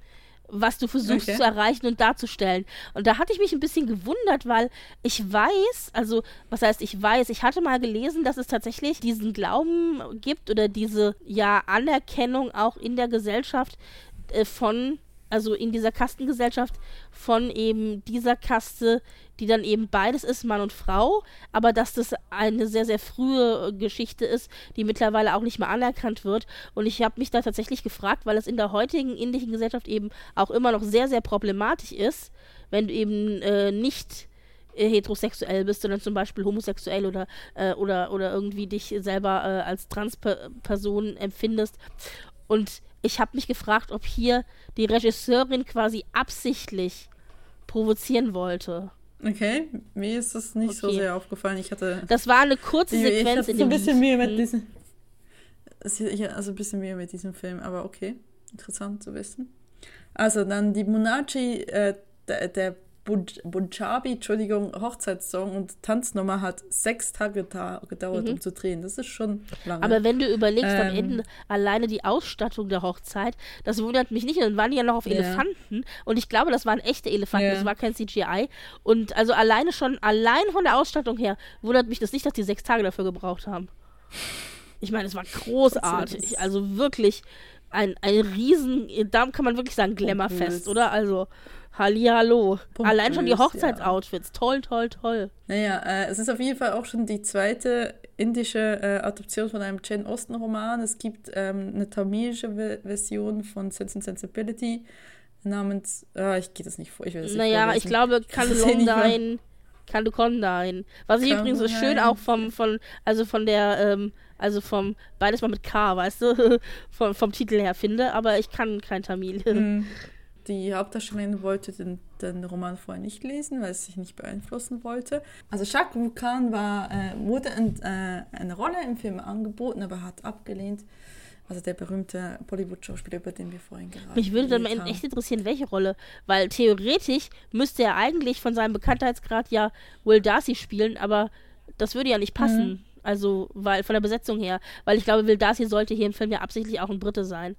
was du versuchst okay. zu erreichen und darzustellen. Und da hatte ich mich ein bisschen gewundert, weil ich weiß, also was heißt ich weiß, ich hatte mal gelesen, dass es tatsächlich diesen Glauben gibt oder diese ja Anerkennung auch in der Gesellschaft äh, von also in dieser Kastengesellschaft von eben dieser Kaste, die dann eben beides ist, Mann und Frau, aber dass das eine sehr, sehr frühe Geschichte ist, die mittlerweile auch nicht mehr anerkannt wird. Und ich habe mich da tatsächlich gefragt, weil es in der heutigen indischen Gesellschaft eben auch immer noch sehr, sehr problematisch ist, wenn du eben äh, nicht äh, heterosexuell bist, sondern zum Beispiel homosexuell oder, äh, oder, oder irgendwie dich selber äh, als Transperson empfindest. Und ich habe mich gefragt, ob hier die Regisseurin quasi absichtlich provozieren wollte. Okay, mir ist das nicht okay. so sehr aufgefallen. Ich hatte. Das war eine kurze Sequenz ich in dem so ein bisschen Mühe mit diesem. Also ein bisschen Mühe mit diesem Film, aber okay, interessant zu wissen. Also dann die Munachi, äh, der, der Bunjabi, Entschuldigung, Hochzeitssong und Tanznummer hat sechs Tage gedauert, mhm. um zu drehen. Das ist schon lange. Aber wenn du überlegst, ähm, am Ende alleine die Ausstattung der Hochzeit, das wundert mich nicht. Dann waren die ja noch auf ja. Elefanten und ich glaube, das waren echte Elefanten, ja. das war kein CGI. Und also alleine schon, allein von der Ausstattung her, wundert mich das nicht, dass die sechs Tage dafür gebraucht haben. Ich meine, es war großartig. Also wirklich ein, ein riesen, da kann man wirklich sagen, Glamourfest, oder? Also. Hallihallo. Pompös, Allein schon die Hochzeitsoutfits. Ja. Toll, toll, toll. Naja, äh, es ist auf jeden Fall auch schon die zweite indische äh, Adaption von einem Jane Austen-Roman. Es gibt ähm, eine tamilische Version von Sense and Sensibility namens, ah, ich gehe das nicht vor, ich will das Naja, vorlesen. ich glaube, Kalundine, Kalukondine. Was ich übrigens so schön auch vom, von, also von der, ähm, also vom, beides mal mit K, weißt du, vom, vom Titel her finde, aber ich kann kein Tamil. Mm. Die Hauptdarstellerin wollte den, den Roman vorher nicht lesen, weil es sich nicht beeinflussen wollte. Also Rukh Khan war, äh, wurde ein, äh, eine Rolle im Film angeboten, aber hat abgelehnt. Also der berühmte Bollywood-Schauspieler, über den wir vorhin gerade Mich würde dann mal echt interessieren, welche Rolle. Weil theoretisch müsste er eigentlich von seinem Bekanntheitsgrad ja Will Darcy spielen, aber das würde ja nicht passen. Mhm. Also, weil von der Besetzung her. Weil ich glaube, Will Darcy sollte hier im Film ja absichtlich auch ein Brite sein.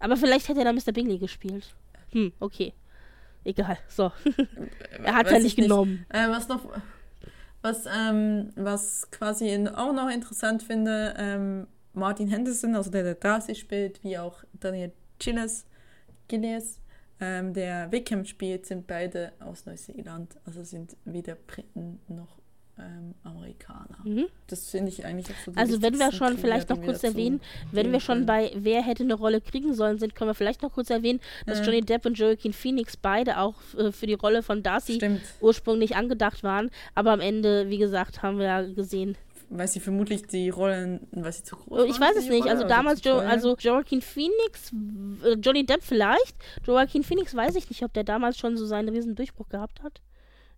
Aber vielleicht hätte er dann Mr. Bingley gespielt. Hm, okay. Egal. So. er hat ja nicht genommen. Nicht. Äh, was noch. Was, ähm, was quasi in, auch noch interessant finde, ähm, Martin Henderson, also der der Darcy spielt, wie auch Daniel Gilles, Gilles ähm, der Wickham spielt, sind beide aus Neuseeland. Also sind weder Briten noch ähm, Amerikaner. Mhm. Das finde ich eigentlich auch so. Also wenn wir schon Trivia, vielleicht noch kurz erwähnen, wenn wir schon bei wer hätte eine Rolle kriegen sollen sind, können wir vielleicht noch kurz erwähnen, dass äh. Johnny Depp und Joaquin Phoenix beide auch äh, für die Rolle von Darcy Stimmt. ursprünglich angedacht waren, aber am Ende, wie gesagt, haben wir ja gesehen, weil sie vermutlich die Rollen, weil sie zu groß Ich weiß es nicht. Also damals, jo also Joaquin Phoenix, äh, Johnny Depp vielleicht. Joaquin Phoenix weiß ich nicht, ob der damals schon so seinen riesen Durchbruch gehabt hat.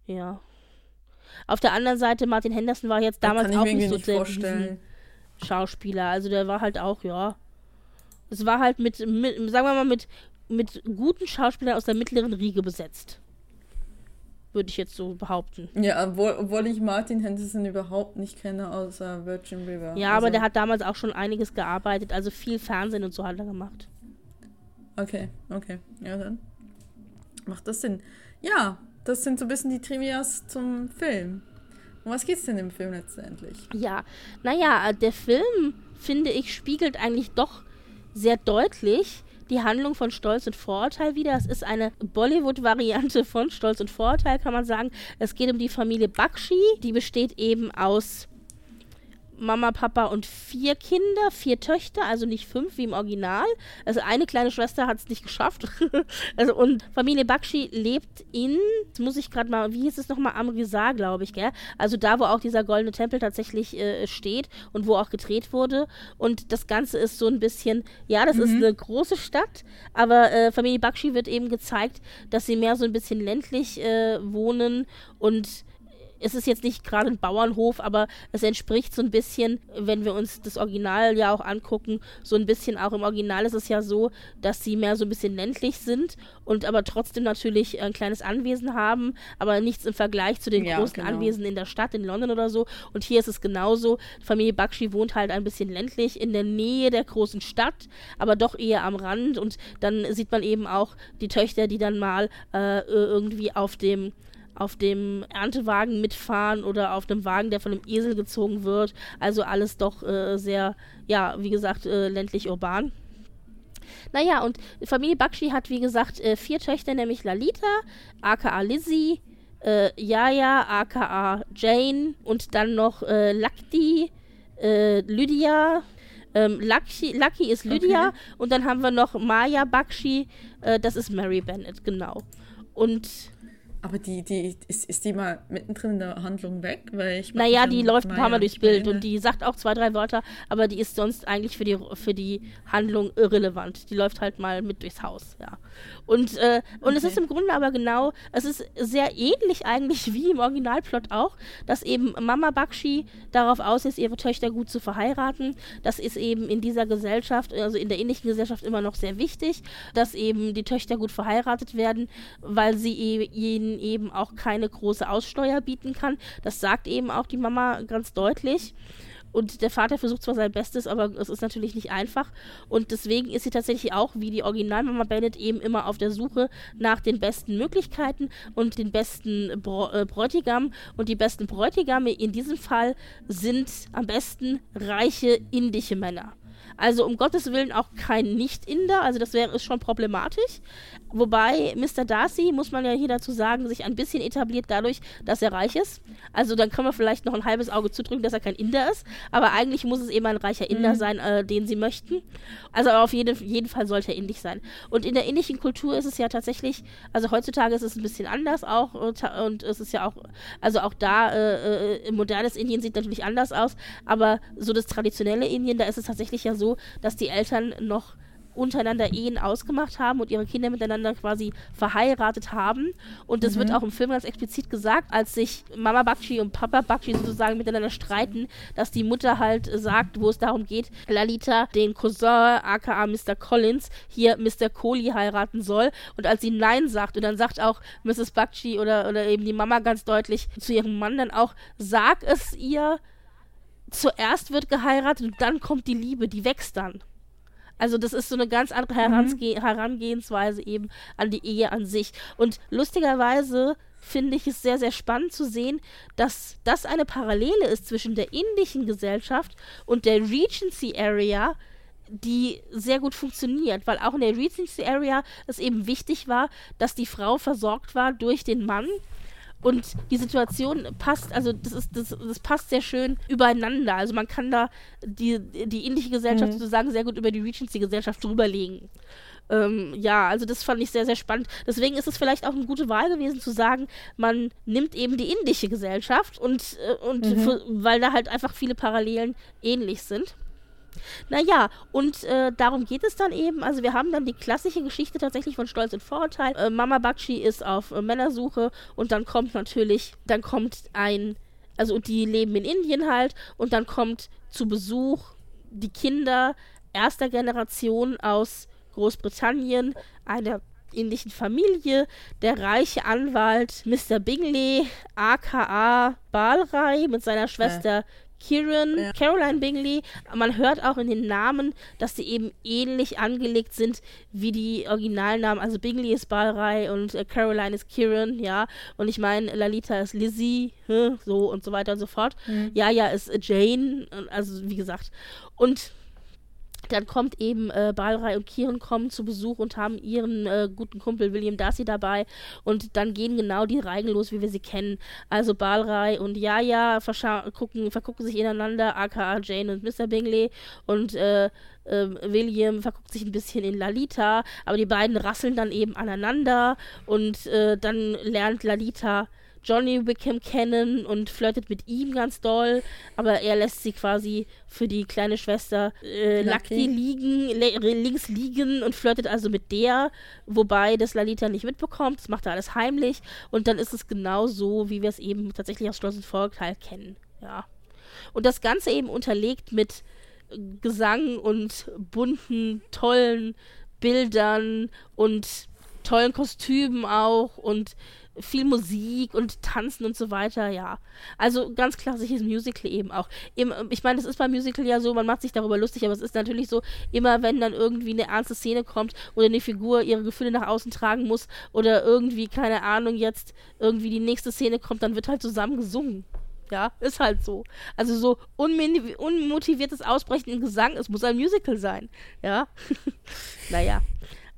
Ja. Auf der anderen Seite, Martin Henderson war jetzt damals auch nicht so der Schauspieler. Also der war halt auch, ja. Es war halt mit, mit sagen wir mal, mit, mit guten Schauspielern aus der mittleren Riege besetzt. Würde ich jetzt so behaupten. Ja, obwohl, obwohl ich Martin Henderson überhaupt nicht kenne, außer Virgin River. Ja, also aber der hat damals auch schon einiges gearbeitet, also viel Fernsehen und so hat er gemacht. Okay, okay. Ja, dann macht das Sinn. Ja, das sind so ein bisschen die Trivias zum Film. Um was geht's denn im Film letztendlich? Ja, naja, der Film, finde ich, spiegelt eigentlich doch sehr deutlich die Handlung von Stolz und Vorurteil wieder. Es ist eine Bollywood-Variante von Stolz und Vorurteil, kann man sagen. Es geht um die Familie Bakshi. Die besteht eben aus Mama, Papa und vier Kinder, vier Töchter, also nicht fünf wie im Original. Also eine kleine Schwester hat es nicht geschafft. also und Familie Bakshi lebt in, muss ich gerade mal, wie hieß es nochmal, Amritsar, glaube ich, gell? Also da, wo auch dieser goldene Tempel tatsächlich äh, steht und wo auch gedreht wurde. Und das Ganze ist so ein bisschen, ja, das mhm. ist eine große Stadt, aber äh, Familie Bakshi wird eben gezeigt, dass sie mehr so ein bisschen ländlich äh, wohnen und es ist jetzt nicht gerade ein Bauernhof, aber es entspricht so ein bisschen, wenn wir uns das Original ja auch angucken, so ein bisschen auch im Original ist es ja so, dass sie mehr so ein bisschen ländlich sind und aber trotzdem natürlich ein kleines Anwesen haben, aber nichts im Vergleich zu den ja, großen genau. Anwesen in der Stadt, in London oder so. Und hier ist es genauso. Familie Bakshi wohnt halt ein bisschen ländlich in der Nähe der großen Stadt, aber doch eher am Rand und dann sieht man eben auch die Töchter, die dann mal äh, irgendwie auf dem auf dem Erntewagen mitfahren oder auf einem Wagen, der von einem Esel gezogen wird. Also alles doch äh, sehr, ja, wie gesagt, äh, ländlich urban. Naja, und Familie Bakshi hat, wie gesagt, äh, vier Töchter, nämlich Lalita, aka Lizzie, äh, Yaya, aka Jane und dann noch äh, Lakti, äh, Lydia, ähm, Lucky, Lucky ist Lydia okay. und dann haben wir noch Maya Bakshi, äh, das ist Mary Bennett, genau. Und aber die, die ist, ist die mal mittendrin in der Handlung weg? Weil ich naja, die läuft ein paar Mal durchs Bild und die sagt auch zwei, drei Wörter, aber die ist sonst eigentlich für die, für die Handlung irrelevant. Die läuft halt mal mit durchs Haus, ja. Und, äh, und okay. es ist im Grunde aber genau, es ist sehr ähnlich eigentlich wie im Originalplot auch, dass eben Mama Bakshi darauf aus ist, ihre Töchter gut zu verheiraten. Das ist eben in dieser Gesellschaft, also in der ähnlichen Gesellschaft immer noch sehr wichtig, dass eben die Töchter gut verheiratet werden, weil sie ihnen eben auch keine große Aussteuer bieten kann. Das sagt eben auch die Mama ganz deutlich. Und der Vater versucht zwar sein Bestes, aber es ist natürlich nicht einfach. Und deswegen ist sie tatsächlich auch, wie die Originalmama Bennett, eben immer auf der Suche nach den besten Möglichkeiten und den besten Br äh, Bräutigam. Und die besten Bräutigame in diesem Fall sind am besten reiche indische Männer. Also um Gottes Willen auch kein Nicht-Inder, also das wäre schon problematisch. Wobei Mr. Darcy, muss man ja hier dazu sagen, sich ein bisschen etabliert dadurch, dass er reich ist. Also dann können wir vielleicht noch ein halbes Auge zudrücken, dass er kein Inder ist. Aber eigentlich muss es eben ein reicher Inder mhm. sein, äh, den sie möchten. Also auf jeden, jeden Fall sollte er indisch sein. Und in der indischen Kultur ist es ja tatsächlich, also heutzutage ist es ein bisschen anders auch. Und, und es ist ja auch, also auch da, äh, äh, modernes Indien sieht natürlich anders aus. Aber so das traditionelle Indien, da ist es tatsächlich ja so, dass die Eltern noch untereinander Ehen ausgemacht haben und ihre Kinder miteinander quasi verheiratet haben. Und das mhm. wird auch im Film ganz explizit gesagt, als sich Mama Bakshi und Papa Bakshi sozusagen miteinander streiten, dass die Mutter halt sagt, wo es darum geht, Lalita den Cousin aka Mr. Collins hier Mr. Kohli heiraten soll. Und als sie Nein sagt und dann sagt auch Mrs. Bakshi oder, oder eben die Mama ganz deutlich zu ihrem Mann dann auch, sag es ihr, zuerst wird geheiratet und dann kommt die Liebe, die wächst dann. Also das ist so eine ganz andere Herange mhm. Herangehensweise eben an die Ehe an sich. Und lustigerweise finde ich es sehr, sehr spannend zu sehen, dass das eine Parallele ist zwischen der indischen Gesellschaft und der Regency Area, die sehr gut funktioniert, weil auch in der Regency Area es eben wichtig war, dass die Frau versorgt war durch den Mann und die Situation passt, also das ist, das, das passt sehr schön übereinander. Also man kann da die, die indische Gesellschaft mhm. sozusagen sehr gut über die Regency-Gesellschaft drüberlegen. Ähm, ja, also das fand ich sehr, sehr spannend. Deswegen ist es vielleicht auch eine gute Wahl gewesen zu sagen, man nimmt eben die indische Gesellschaft und, äh, und mhm. für, weil da halt einfach viele Parallelen ähnlich sind. Naja, und äh, darum geht es dann eben. Also wir haben dann die klassische Geschichte tatsächlich von Stolz und Vorurteil. Äh, Mama Bakshi ist auf äh, Männersuche und dann kommt natürlich, dann kommt ein, also die leben in Indien halt und dann kommt zu Besuch die Kinder erster Generation aus Großbritannien, einer indischen Familie, der reiche Anwalt Mr. Bingley, aka Balrai, mit seiner Schwester. Kieran, ja. Caroline Bingley. Man hört auch in den Namen, dass sie eben ähnlich angelegt sind wie die Originalnamen. Also Bingley ist Balrai und äh, Caroline ist Kieran, ja. Und ich meine, Lalita ist Lizzie, hm, so und so weiter und so fort. Mhm. ja ist Jane, also wie gesagt. Und dann kommt eben äh, Balrei und Kieran kommen zu Besuch und haben ihren äh, guten Kumpel William Darcy dabei und dann gehen genau die Reigen los, wie wir sie kennen. Also Balrei und Yaya gucken, vergucken sich ineinander, aka Jane und Mr. Bingley und äh, äh, William verguckt sich ein bisschen in Lalita, aber die beiden rasseln dann eben aneinander und äh, dann lernt Lalita Johnny Wickham kennen und flirtet mit ihm ganz doll, aber er lässt sie quasi für die kleine Schwester äh, Lucky liegen, links liegen und flirtet also mit der, wobei das Lalita nicht mitbekommt, das macht er alles heimlich und dann ist es genau so, wie wir es eben tatsächlich aus Schloss und Vorteil kennen, ja. Und das Ganze eben unterlegt mit Gesang und bunten, tollen Bildern und tollen Kostümen auch und viel Musik und Tanzen und so weiter, ja. Also ganz klassisches Musical eben auch. ich meine, das ist beim Musical ja so, man macht sich darüber lustig, aber es ist natürlich so, immer wenn dann irgendwie eine ernste Szene kommt oder eine Figur ihre Gefühle nach außen tragen muss oder irgendwie, keine Ahnung, jetzt irgendwie die nächste Szene kommt, dann wird halt zusammen gesungen. Ja, ist halt so. Also so unmotiviertes Ausbrechen in Gesang, es muss ein Musical sein. Ja. naja.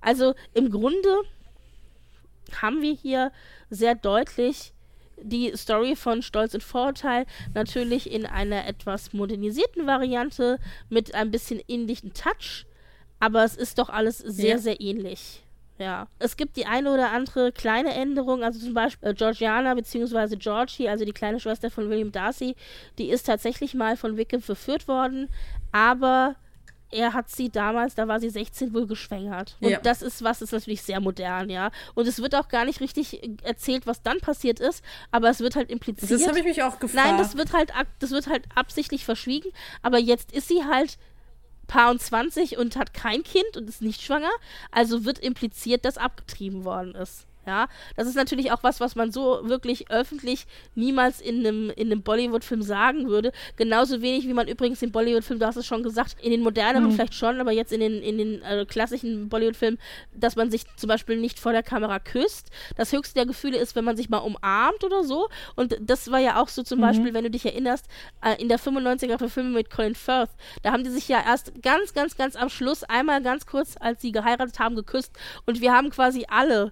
Also im Grunde haben wir hier sehr deutlich die Story von Stolz und Vorurteil natürlich in einer etwas modernisierten Variante mit ein bisschen indischen Touch, aber es ist doch alles sehr, ja. sehr ähnlich. Ja. Es gibt die eine oder andere kleine Änderung, also zum Beispiel äh, Georgiana bzw. Georgie, also die kleine Schwester von William Darcy, die ist tatsächlich mal von Wickham verführt worden, aber er hat sie damals, da war sie 16, wohl geschwängert. Und ja. das ist was, ist natürlich sehr modern, ja. Und es wird auch gar nicht richtig erzählt, was dann passiert ist, aber es wird halt impliziert. Das habe ich mich auch gefragt. Nein, das wird halt, das wird halt absichtlich verschwiegen, aber jetzt ist sie halt Paar und 20 und hat kein Kind und ist nicht schwanger, also wird impliziert, dass abgetrieben worden ist. Ja, das ist natürlich auch was, was man so wirklich öffentlich niemals in einem, in einem Bollywood-Film sagen würde. Genauso wenig, wie man übrigens im Bollywood-Film, du hast es schon gesagt, in den moderneren mhm. vielleicht schon, aber jetzt in den, in den äh, klassischen Bollywood-Filmen, dass man sich zum Beispiel nicht vor der Kamera küsst. Das höchste der Gefühle ist, wenn man sich mal umarmt oder so. Und das war ja auch so zum mhm. Beispiel, wenn du dich erinnerst, äh, in der 95er-Verfilmung mit Colin Firth. Da haben die sich ja erst ganz, ganz, ganz am Schluss einmal ganz kurz, als sie geheiratet haben, geküsst. Und wir haben quasi alle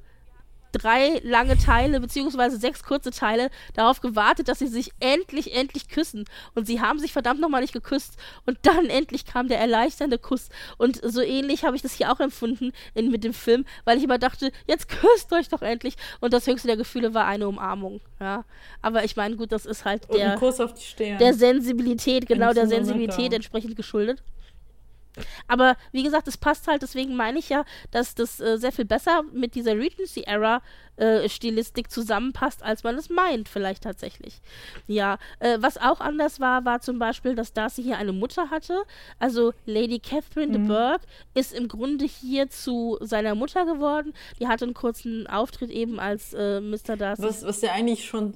drei lange Teile, beziehungsweise sechs kurze Teile, darauf gewartet, dass sie sich endlich, endlich küssen. Und sie haben sich verdammt nochmal nicht geküsst. Und dann endlich kam der erleichternde Kuss. Und so ähnlich habe ich das hier auch empfunden in, mit dem Film, weil ich immer dachte, jetzt küsst euch doch endlich. Und das höchste der Gefühle war eine Umarmung. Ja. Aber ich meine, gut, das ist halt der, der Sensibilität, genau der Sensibilität entsprechend geschuldet. Aber wie gesagt, es passt halt, deswegen meine ich ja, dass das äh, sehr viel besser mit dieser Regency-Era äh, Stilistik zusammenpasst, als man es meint, vielleicht tatsächlich. Ja, äh, was auch anders war, war zum Beispiel, dass Darcy hier eine Mutter hatte. Also Lady Catherine mhm. de Burgh ist im Grunde hier zu seiner Mutter geworden. Die hatte einen kurzen Auftritt eben als äh, Mr. Darcy. Was, was ja eigentlich schon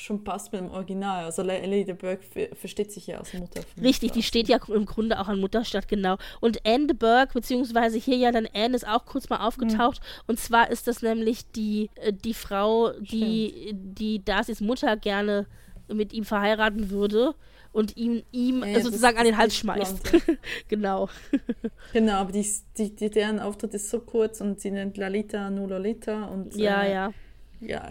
schon passt mit dem Original. Also Lady Burke versteht sich ja als Mutter. Richtig, die steht ja im Grunde auch an Mutterstadt, genau. Und Anne de Burke, beziehungsweise hier ja dann Anne ist auch kurz mal aufgetaucht. Mhm. Und zwar ist das nämlich die, äh, die Frau, die, die Darcys Mutter gerne mit ihm verheiraten würde und ihm, ihm ja, sozusagen an den Hals schmeißt. genau. genau, aber die, die, die, deren Auftritt ist so kurz und sie nennt Lalita nur Lolita und ja, äh, ja. Ja,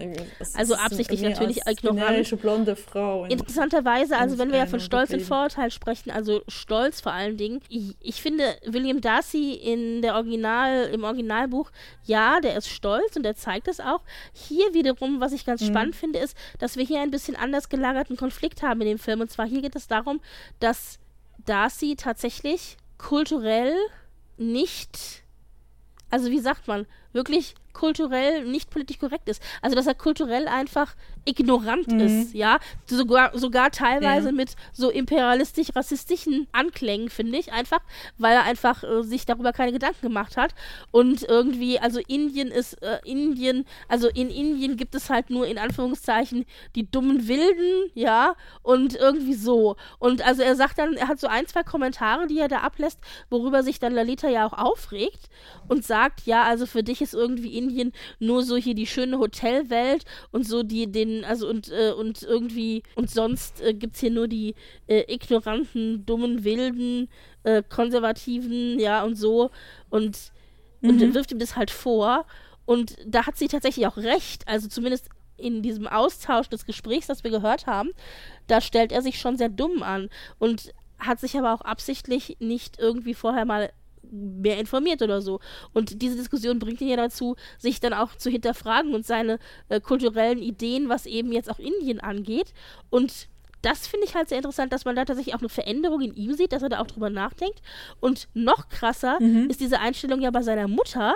also absichtlich natürlich ignorant. blonde Frau. In Interessanterweise, also wenn wir ja von Stolz und Vorurteil sprechen, also Stolz vor allen Dingen. Ich, ich, finde, William Darcy in der Original, im Originalbuch, ja, der ist stolz und der zeigt es auch. Hier wiederum, was ich ganz mhm. spannend finde, ist, dass wir hier ein bisschen anders gelagerten Konflikt haben in dem Film. Und zwar hier geht es darum, dass Darcy tatsächlich kulturell nicht, also wie sagt man, wirklich kulturell nicht politisch korrekt ist. Also, dass er kulturell einfach ignorant mhm. ist, ja. Sogar, sogar teilweise ja. mit so imperialistisch-rassistischen Anklängen, finde ich, einfach, weil er einfach äh, sich darüber keine Gedanken gemacht hat. Und irgendwie, also Indien ist, äh, Indien, also in Indien gibt es halt nur in Anführungszeichen die dummen Wilden, ja, und irgendwie so. Und also er sagt dann, er hat so ein, zwei Kommentare, die er da ablässt, worüber sich dann Lalita ja auch aufregt und sagt, ja, also für dich ist irgendwie Indien nur so hier die schöne Hotelwelt und so die, den, also und, äh, und irgendwie, und sonst äh, gibt es hier nur die äh, ignoranten, dummen, wilden, äh, konservativen, ja, und so. Und, mhm. und wirft ihm das halt vor. Und da hat sie tatsächlich auch recht, also zumindest in diesem Austausch des Gesprächs, das wir gehört haben, da stellt er sich schon sehr dumm an und hat sich aber auch absichtlich nicht irgendwie vorher mal mehr informiert oder so. Und diese Diskussion bringt ihn ja dazu, sich dann auch zu hinterfragen und seine äh, kulturellen Ideen, was eben jetzt auch Indien angeht. Und das finde ich halt sehr interessant, dass man da tatsächlich auch eine Veränderung in ihm sieht, dass er da auch drüber nachdenkt. Und noch krasser mhm. ist diese Einstellung ja bei seiner Mutter,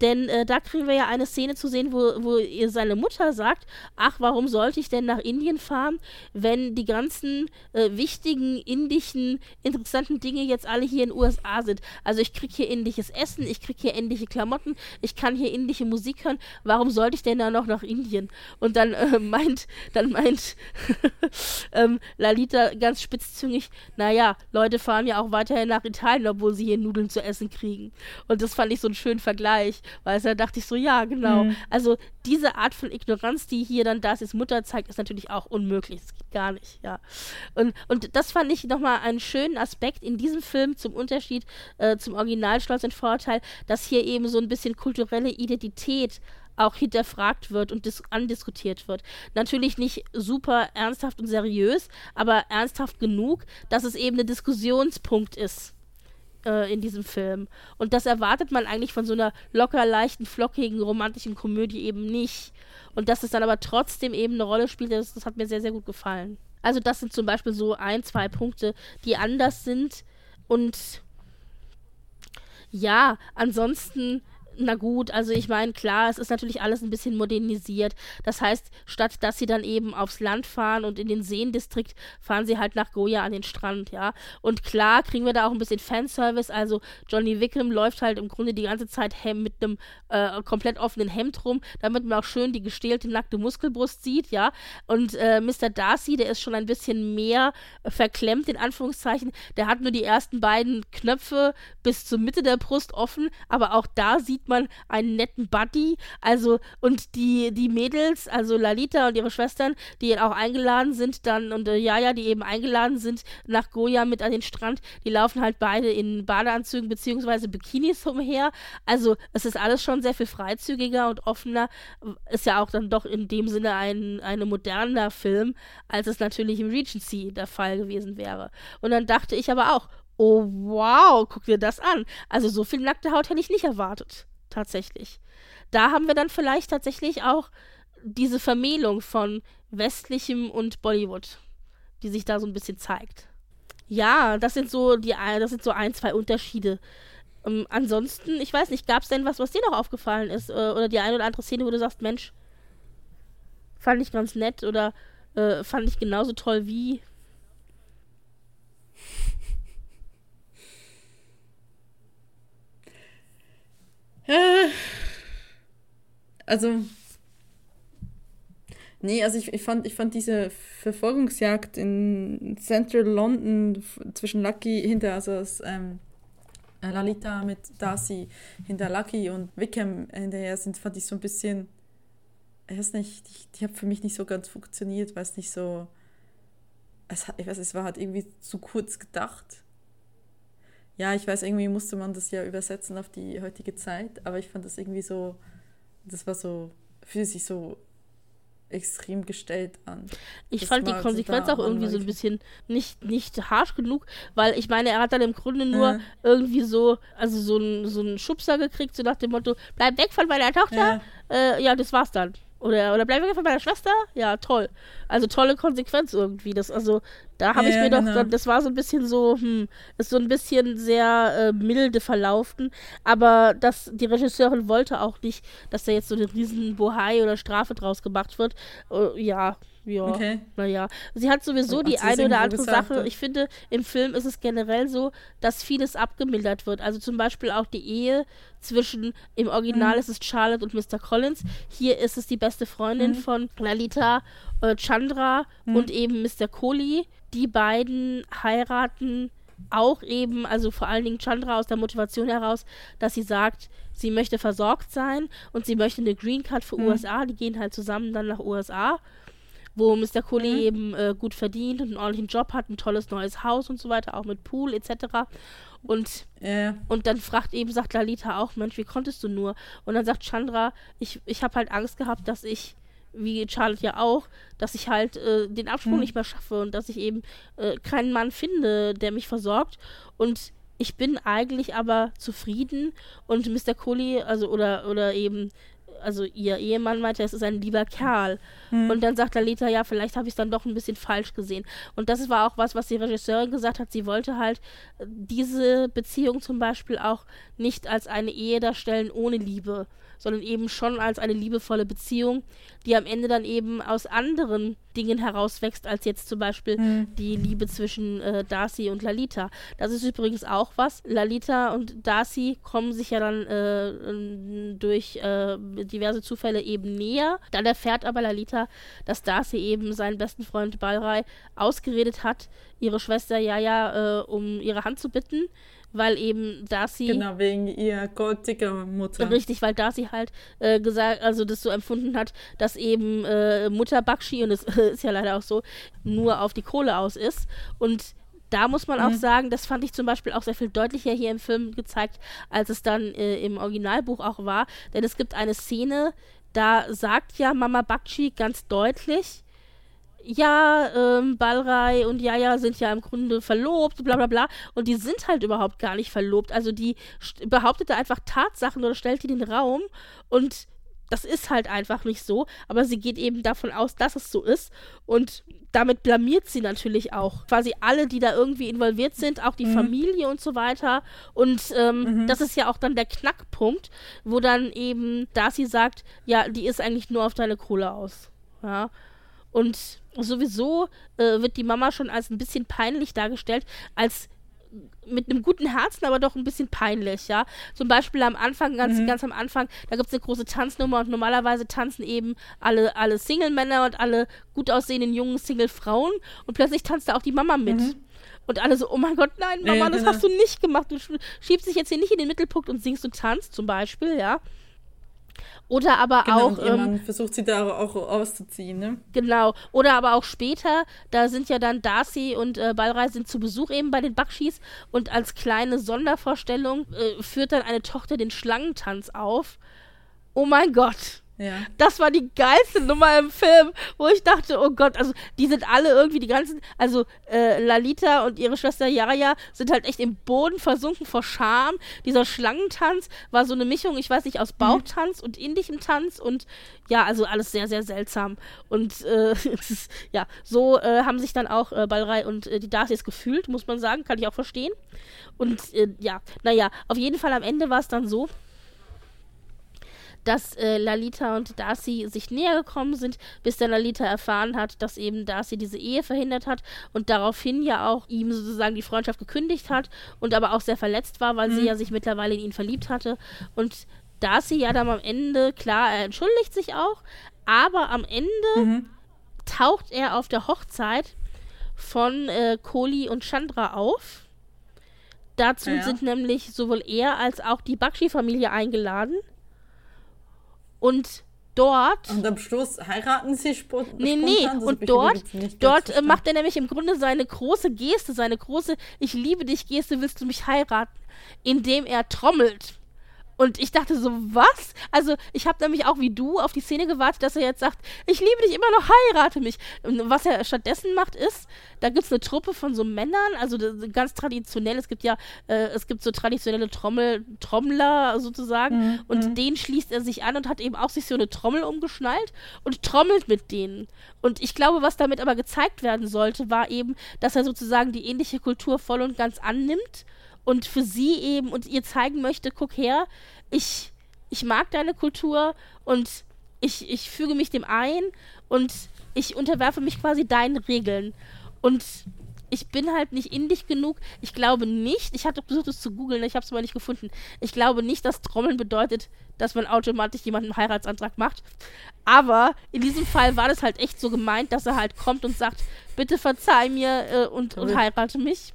denn äh, da kriegen wir ja eine Szene zu sehen, wo, wo ihr seine Mutter sagt, ach, warum sollte ich denn nach Indien fahren, wenn die ganzen äh, wichtigen, indischen, interessanten Dinge jetzt alle hier in den USA sind. Also ich kriege hier indisches Essen, ich kriege hier indische Klamotten, ich kann hier indische Musik hören, warum sollte ich denn da noch nach Indien? Und dann äh, meint, dann meint ähm, Lalita ganz spitzzüngig, naja, Leute fahren ja auch weiterhin nach Italien, obwohl sie hier Nudeln zu essen kriegen. Und das fand ich so einen schönen Vergleich. Weil da dachte ich so, ja, genau. Mhm. Also diese Art von Ignoranz, die hier dann Darcys Mutter zeigt, ist natürlich auch unmöglich. Das geht gar nicht, ja. Und, und das fand ich nochmal einen schönen Aspekt in diesem Film zum Unterschied äh, zum Original Stolz und Vorteil, dass hier eben so ein bisschen kulturelle Identität auch hinterfragt wird und andiskutiert wird. Natürlich nicht super ernsthaft und seriös, aber ernsthaft genug, dass es eben ein Diskussionspunkt ist äh, in diesem Film. Und das erwartet man eigentlich von so einer locker, leichten, flockigen, romantischen Komödie eben nicht. Und dass es dann aber trotzdem eben eine Rolle spielt, das, das hat mir sehr, sehr gut gefallen. Also das sind zum Beispiel so ein, zwei Punkte, die anders sind. Und ja, ansonsten na gut, also ich meine, klar, es ist natürlich alles ein bisschen modernisiert. Das heißt, statt dass sie dann eben aufs Land fahren und in den Seendistrikt, fahren sie halt nach Goya an den Strand, ja. Und klar kriegen wir da auch ein bisschen Fanservice. Also Johnny Wickham läuft halt im Grunde die ganze Zeit mit einem äh, komplett offenen Hemd rum, damit man auch schön die gestählte, nackte Muskelbrust sieht, ja. Und äh, Mr. Darcy, der ist schon ein bisschen mehr verklemmt, in Anführungszeichen. Der hat nur die ersten beiden Knöpfe bis zur Mitte der Brust offen, aber auch da sieht sieht man einen netten Buddy. Also, und die, die Mädels, also Lalita und ihre Schwestern, die auch eingeladen sind, dann, und äh, Jaja, die eben eingeladen sind nach Goya mit an den Strand, die laufen halt beide in Badeanzügen bzw. Bikinis umher. Also, es ist alles schon sehr viel freizügiger und offener. Ist ja auch dann doch in dem Sinne ein, ein moderner Film, als es natürlich im Regency der Fall gewesen wäre. Und dann dachte ich aber auch, oh wow, guck dir das an. Also so viel nackte Haut hätte ich nicht erwartet tatsächlich. Da haben wir dann vielleicht tatsächlich auch diese Vermählung von westlichem und Bollywood, die sich da so ein bisschen zeigt. Ja, das sind so die, das sind so ein, zwei Unterschiede. Ähm, ansonsten, ich weiß nicht, gab es denn was, was dir noch aufgefallen ist? Äh, oder die eine oder andere Szene, wo du sagst, Mensch, fand ich ganz nett oder äh, fand ich genauso toll wie. Also. Nee, also ich, ich, fand, ich fand diese Verfolgungsjagd in Central London zwischen Lucky hinter, also das, ähm, Lalita mit Darcy hinter Lucky und Wickham hinterher sind, fand ich so ein bisschen, ich weiß nicht, die, die hat für mich nicht so ganz funktioniert, weil es nicht so, es, ich weiß, es war halt irgendwie zu kurz gedacht. Ja, ich weiß, irgendwie musste man das ja übersetzen auf die heutige Zeit, aber ich fand das irgendwie so, das war so, fühlte sich so extrem gestellt an. Ich fand die Konsequenz auch irgendwie so ein bisschen nicht, nicht harsch genug, weil ich meine, er hat dann im Grunde nur ja. irgendwie so, also so einen so Schubser gekriegt, so nach dem Motto, bleib weg von meiner Tochter. Ja, äh, ja das war's dann. Oder, oder bleib weg von meiner Schwester? Ja, toll. Also tolle Konsequenz irgendwie. Das, also, da habe ja, ich mir ja, doch, genau. das war so ein bisschen so, hm, ist so ein bisschen sehr äh, milde verlaufen. Aber das, die Regisseurin wollte auch nicht, dass da jetzt so eine riesen Bohai oder Strafe draus gemacht wird. Uh, ja, ja, okay. naja. Sie hat sowieso oh, die eine oder andere Sache. Ich finde, im Film ist es generell so, dass vieles abgemildert wird. Also zum Beispiel auch die Ehe zwischen, im Original mhm. ist es Charlotte und Mr. Collins. Hier ist es die beste Freundin mhm. von Lalita, äh, Chandra mhm. und eben Mr. Kohli. Die beiden heiraten auch eben, also vor allen Dingen Chandra aus der Motivation heraus, dass sie sagt, sie möchte versorgt sein und sie möchte eine Green Card für mhm. USA. Die gehen halt zusammen dann nach USA wo Mr. Cooley mhm. eben äh, gut verdient und einen ordentlichen Job hat, ein tolles neues Haus und so weiter, auch mit Pool etc. Und, yeah. und dann fragt eben, sagt Lalita auch, Mensch, wie konntest du nur? Und dann sagt Chandra, ich, ich habe halt Angst gehabt, dass ich, wie Charlotte ja auch, dass ich halt äh, den Absprung mhm. nicht mehr schaffe und dass ich eben äh, keinen Mann finde, der mich versorgt. Und ich bin eigentlich aber zufrieden und Mr. Cooley, also oder, oder eben also ihr Ehemann meinte, es ist ein lieber Kerl. Mhm. Und dann sagt Lalita, ja, vielleicht habe ich es dann doch ein bisschen falsch gesehen. Und das war auch was, was die Regisseurin gesagt hat. Sie wollte halt äh, diese Beziehung zum Beispiel auch nicht als eine Ehe darstellen ohne Liebe, sondern eben schon als eine liebevolle Beziehung, die am Ende dann eben aus anderen Dingen herauswächst, als jetzt zum Beispiel mhm. die Liebe zwischen äh, Darcy und Lalita. Das ist übrigens auch was. Lalita und Darcy kommen sich ja dann äh, durch äh, diverse Zufälle eben näher. Dann erfährt aber Lalita, dass Darcy eben seinen besten Freund Balrai ausgeredet hat, ihre Schwester Yaya äh, um ihre Hand zu bitten weil eben Darcy. Genau, wegen ihrer goldiger Mutter. Richtig, weil Darcy halt äh, gesagt, also das so empfunden hat, dass eben äh, Mutter Bakshi, und es ist ja leider auch so, nur auf die Kohle aus ist. Und da muss man mhm. auch sagen, das fand ich zum Beispiel auch sehr viel deutlicher hier im Film gezeigt, als es dann äh, im Originalbuch auch war. Denn es gibt eine Szene, da sagt ja Mama Bakshi ganz deutlich, ja, ähm, Balrai und Yaya sind ja im Grunde verlobt, bla bla bla. Und die sind halt überhaupt gar nicht verlobt. Also die behauptet da einfach Tatsachen oder stellt die den Raum und das ist halt einfach nicht so. Aber sie geht eben davon aus, dass es so ist. Und damit blamiert sie natürlich auch quasi alle, die da irgendwie involviert sind, auch die mhm. Familie und so weiter. Und ähm, mhm. das ist ja auch dann der Knackpunkt, wo dann eben Darcy sagt, ja, die ist eigentlich nur auf deine Kohle aus. Ja. Und sowieso äh, wird die Mama schon als ein bisschen peinlich dargestellt, als mit einem guten Herzen, aber doch ein bisschen peinlich, ja. Zum Beispiel am Anfang, ganz, mhm. ganz am Anfang, da gibt es eine große Tanznummer und normalerweise tanzen eben alle, alle Single-Männer und alle gut aussehenden jungen Single-Frauen und plötzlich tanzt da auch die Mama mit. Mhm. Und alle so, oh mein Gott, nein, Mama, ja, das genau. hast du nicht gemacht. Du schiebst dich jetzt hier nicht in den Mittelpunkt und singst und tanzt zum Beispiel, ja. Oder aber genau, auch. Ähm, versucht sie da auch auszuziehen, ne? Genau. Oder aber auch später, da sind ja dann Darcy und äh, Balrei sind zu Besuch eben bei den Bakshis und als kleine Sondervorstellung äh, führt dann eine Tochter den Schlangentanz auf. Oh mein Gott. Ja. Das war die geilste Nummer im Film, wo ich dachte, oh Gott, also die sind alle irgendwie die ganzen, also äh, Lalita und ihre Schwester Yaya sind halt echt im Boden versunken vor Scham. Dieser Schlangentanz war so eine Mischung, ich weiß nicht, aus Bauchtanz mhm. und indischem Tanz und ja, also alles sehr, sehr seltsam. Und äh, ja, so äh, haben sich dann auch äh, Balrei und äh, die Darcys gefühlt, muss man sagen, kann ich auch verstehen. Und äh, ja, naja, auf jeden Fall am Ende war es dann so, dass äh, Lalita und Darcy sich näher gekommen sind, bis dann Lalita erfahren hat, dass eben Darcy diese Ehe verhindert hat und daraufhin ja auch ihm sozusagen die Freundschaft gekündigt hat und aber auch sehr verletzt war, weil mhm. sie ja sich mittlerweile in ihn verliebt hatte und Darcy ja dann am Ende, klar, er entschuldigt sich auch, aber am Ende mhm. taucht er auf der Hochzeit von äh, Koli und Chandra auf. Dazu ja. sind nämlich sowohl er als auch die Bakshi-Familie eingeladen. Und dort. Und am Schluss heiraten sie sp Nee, nee, und dort, dort äh, macht er nämlich im Grunde seine große Geste, seine große Ich liebe dich Geste, willst du mich heiraten? Indem er trommelt. Und ich dachte so, was? Also, ich habe nämlich auch wie du auf die Szene gewartet, dass er jetzt sagt, ich liebe dich immer noch, heirate mich. Und was er stattdessen macht, ist, da gibt es eine Truppe von so Männern, also ganz traditionell, es gibt ja, äh, es gibt so traditionelle Trommel, Trommler sozusagen, mhm. und mhm. denen schließt er sich an und hat eben auch sich so eine Trommel umgeschnallt und trommelt mit denen. Und ich glaube, was damit aber gezeigt werden sollte, war eben, dass er sozusagen die ähnliche Kultur voll und ganz annimmt und für sie eben und ihr zeigen möchte, guck her, ich, ich mag deine Kultur und ich, ich füge mich dem ein und ich unterwerfe mich quasi deinen Regeln. Und ich bin halt nicht indisch genug. Ich glaube nicht, ich hatte versucht, es zu googeln, ich habe es aber nicht gefunden. Ich glaube nicht, dass Trommeln bedeutet, dass man automatisch jemanden einen Heiratsantrag macht. Aber in diesem Fall war das halt echt so gemeint, dass er halt kommt und sagt, bitte verzeih mir äh, und, und heirate mich.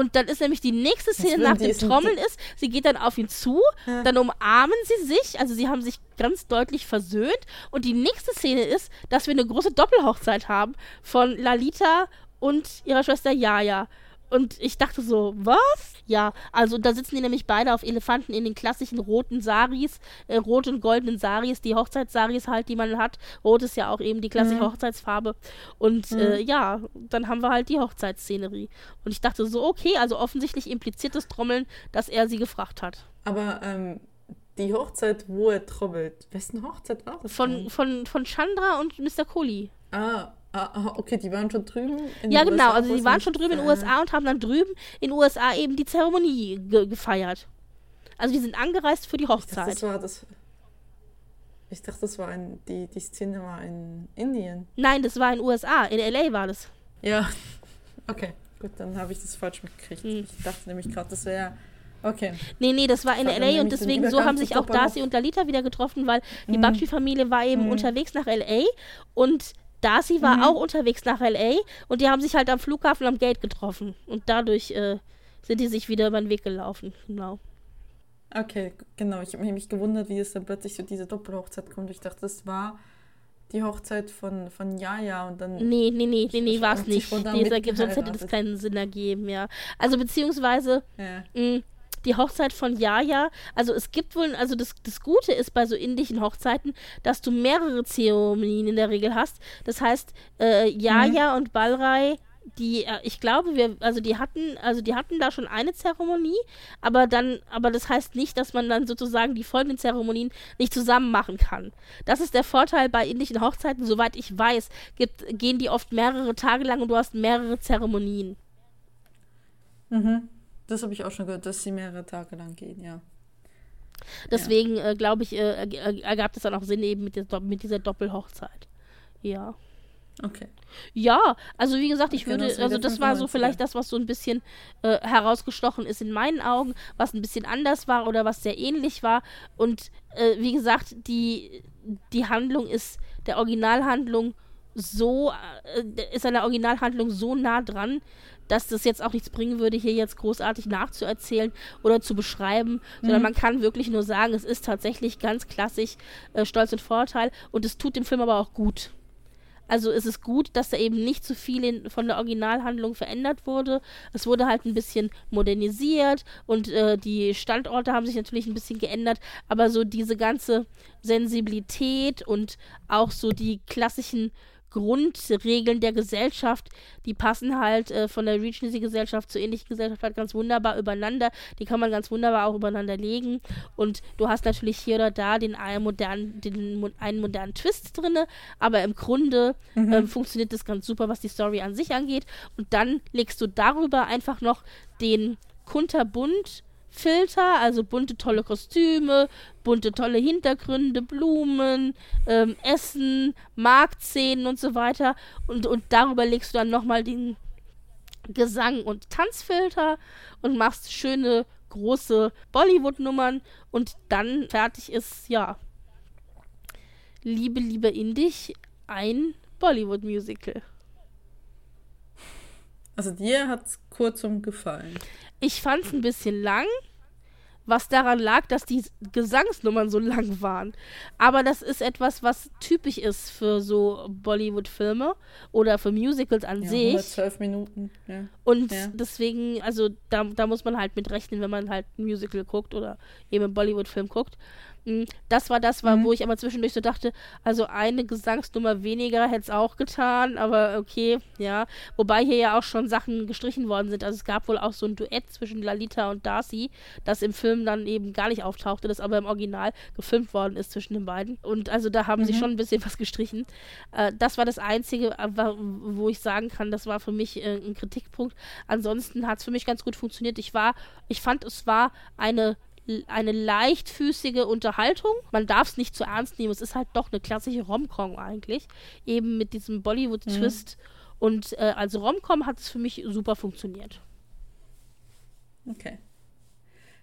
Und dann ist nämlich die nächste Szene nach dem Trommeln ist, sie geht dann auf ihn zu, ja. dann umarmen sie sich, also sie haben sich ganz deutlich versöhnt. Und die nächste Szene ist, dass wir eine große Doppelhochzeit haben von Lalita und ihrer Schwester Yaya. Und ich dachte so, was? Ja, also da sitzen die nämlich beide auf Elefanten in den klassischen roten Saris, äh, rot und goldenen Saris, die Hochzeitssaris halt, die man hat. Rot ist ja auch eben die klassische mhm. Hochzeitsfarbe. Und mhm. äh, ja, dann haben wir halt die Hochzeitsszenerie. Und ich dachte so, okay, also offensichtlich impliziert das Trommeln, dass er sie gefragt hat. Aber ähm, die Hochzeit, wo er trommelt, wessen Hochzeit war das? Von, von, von Chandra und Mr. Kohli. Ah, Ah, okay, die waren schon drüben in Ja, genau, USA, also die waren schon drüben in den USA und haben dann drüben in den USA eben die Zeremonie ge gefeiert. Also die sind angereist für die Hochzeit. Ich dachte, das war, das, ich dachte, das war in, die, die Szene war in Indien. Nein, das war in den USA, in LA war das. Ja, okay, gut, dann habe ich das falsch mitgekriegt. Hm. Ich dachte nämlich gerade, das wäre Okay. Nee, nee, das war in LA und deswegen so haben sich auch Darcy und Lalita wieder getroffen, weil die mhm. Bakshi-Familie war eben mhm. unterwegs nach LA und Darcy war mhm. auch unterwegs nach LA und die haben sich halt am Flughafen am Gate getroffen. Und dadurch äh, sind die sich wieder über den Weg gelaufen. Genau. Okay, genau. Ich habe mich gewundert, wie es dann plötzlich zu dieser Doppelhochzeit kommt. Ich dachte, das war die Hochzeit von, von Jaja und dann. Nee, nee, nee, nee, nee, war es nicht. Nee, sonst hätte das keinen Sinn ergeben, ja. Also beziehungsweise. Ja. Mh, die Hochzeit von Jaja, also es gibt wohl, also das, das Gute ist bei so indischen Hochzeiten, dass du mehrere Zeremonien in der Regel hast. Das heißt, äh, Jaja mhm. und Balrai die, äh, ich glaube, wir, also die hatten, also die hatten da schon eine Zeremonie, aber dann, aber das heißt nicht, dass man dann sozusagen die folgenden Zeremonien nicht zusammen machen kann. Das ist der Vorteil bei indischen Hochzeiten, soweit ich weiß, gibt, gehen die oft mehrere Tage lang und du hast mehrere Zeremonien. Mhm. Das habe ich auch schon gehört, dass sie mehrere Tage lang gehen, ja. Deswegen, ja. äh, glaube ich, äh, ergab es dann auch Sinn eben mit, der, mit dieser Doppelhochzeit. Ja. Okay. Ja, also wie gesagt, ich okay, würde, also das war so vielleicht das, was so ein bisschen äh, herausgestochen ist in meinen Augen, was ein bisschen anders war oder was sehr ähnlich war. Und äh, wie gesagt, die, die Handlung ist der Originalhandlung so, äh, ist an der Originalhandlung so nah dran, dass das jetzt auch nichts bringen würde, hier jetzt großartig nachzuerzählen oder zu beschreiben, mhm. sondern man kann wirklich nur sagen, es ist tatsächlich ganz klassisch äh, Stolz und Vorteil und es tut dem Film aber auch gut. Also es ist gut, dass da eben nicht zu viel in, von der Originalhandlung verändert wurde. Es wurde halt ein bisschen modernisiert und äh, die Standorte haben sich natürlich ein bisschen geändert, aber so diese ganze Sensibilität und auch so die klassischen Grundregeln der Gesellschaft, die passen halt äh, von der Regency-Gesellschaft zur ähnlichen Gesellschaft halt ganz wunderbar übereinander. Die kann man ganz wunderbar auch übereinander legen. Und du hast natürlich hier oder da den einen modernen, den, einen modernen Twist drin, aber im Grunde mhm. ähm, funktioniert das ganz super, was die Story an sich angeht. Und dann legst du darüber einfach noch den kunterbunt Filter, also bunte tolle Kostüme, bunte tolle Hintergründe, Blumen, ähm, Essen, Marktszenen und so weiter. Und, und darüber legst du dann nochmal den Gesang- und Tanzfilter und machst schöne große Bollywood-Nummern und dann fertig ist, ja, Liebe, Liebe in dich, ein Bollywood-Musical. Also dir hat es kurzum gefallen. Ich fand es ein bisschen lang, was daran lag, dass die Gesangsnummern so lang waren. Aber das ist etwas, was typisch ist für so Bollywood-Filme oder für Musicals an ja, sich. 112 Minuten. Ja. Und ja. deswegen, also da, da muss man halt mit rechnen, wenn man halt ein Musical guckt oder eben einen Bollywood-Film guckt. Hm, das war das, war, mhm. wo ich aber zwischendurch so dachte, also eine Gesangsnummer weniger hätte es auch getan, aber okay, ja. Wobei hier ja auch schon Sachen gestrichen worden sind. Also es gab wohl auch so ein Duett zwischen Lalita und Darcy, das im Film dann eben gar nicht auftauchte, das aber im Original gefilmt worden ist zwischen den beiden. Und also da haben mhm. sie schon ein bisschen was gestrichen. Äh, das war das Einzige, äh, wo ich sagen kann, das war für mich äh, ein Kritikpunkt. Ansonsten hat es für mich ganz gut funktioniert. Ich war, ich fand, es war eine eine leichtfüßige Unterhaltung. Man darf es nicht zu ernst nehmen. Es ist halt doch eine klassische Romcom eigentlich. Eben mit diesem Bollywood-Twist. Mhm. Und äh, als Romcom hat es für mich super funktioniert. Okay.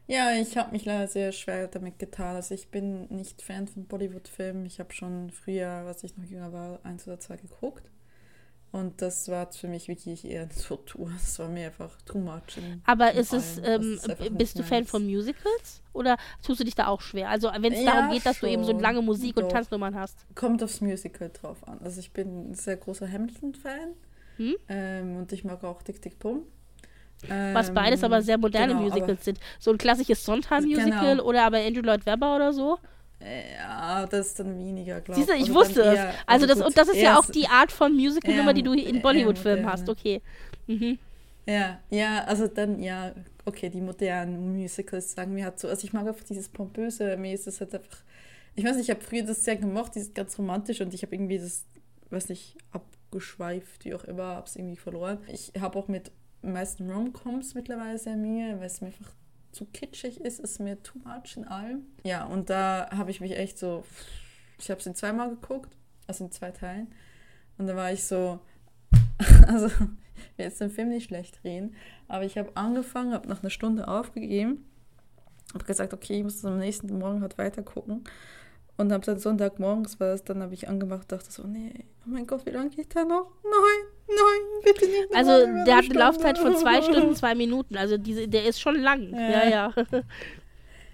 Ja, ich habe mich leider sehr schwer damit getan. Also ich bin nicht Fan von Bollywood-Filmen. Ich habe schon früher, als ich noch jünger war, eins oder zwei geguckt. Und das war für mich wirklich eher eine Tortur. Das war mir einfach too much. Aber ist es, ähm, bist du Fan von Musicals? Oder tust du dich da auch schwer? Also wenn es ja, darum geht, dass schon. du eben so lange Musik Doch. und Tanznummern hast. Kommt aufs Musical drauf an. Also ich bin ein sehr großer Hamilton-Fan. Hm? Ähm, und ich mag auch Tick Tick Pum. Was beides aber sehr moderne genau, Musicals sind. So ein klassisches Sondheim-Musical genau. oder aber Andrew Lloyd Webber oder so. Ja, das ist dann weniger, glaube ich. ich also wusste es. Also, also das, und das ist ja auch die Art von Musical-Nummer, die du in Bollywood-Filmen hast, okay. Mhm. Ja, ja, also dann, ja, okay, die modernen Musicals sagen mir halt so, also ich mag einfach dieses pompöse, mir ist das halt einfach, ich weiß nicht, ich habe früher das sehr gemocht, dieses ganz romantisch und ich habe irgendwie das, weiß nicht, abgeschweift, wie auch immer, habe es irgendwie verloren. Ich habe auch mit meisten Rom-Coms mittlerweile sehr Mühe, weil es mir einfach zu kitschig ist, ist mir too much in allem. Ja, und da habe ich mich echt so, ich habe es in zweimal geguckt, also in zwei Teilen. Und da war ich so, also ich will jetzt den Film nicht schlecht drehen, aber ich habe angefangen, habe nach einer Stunde aufgegeben, habe gesagt, okay, ich muss am nächsten Morgen halt weiter gucken. Und habe dann Sonntagmorgens war das, dann habe ich angemacht dachte so, nee, oh mein Gott, wie lange geht der noch? Nein, nein, bitte nicht. Also der hat eine Laufzeit von zwei Stunden, zwei Minuten. Also diese, der ist schon lang. Ja, ja. ja.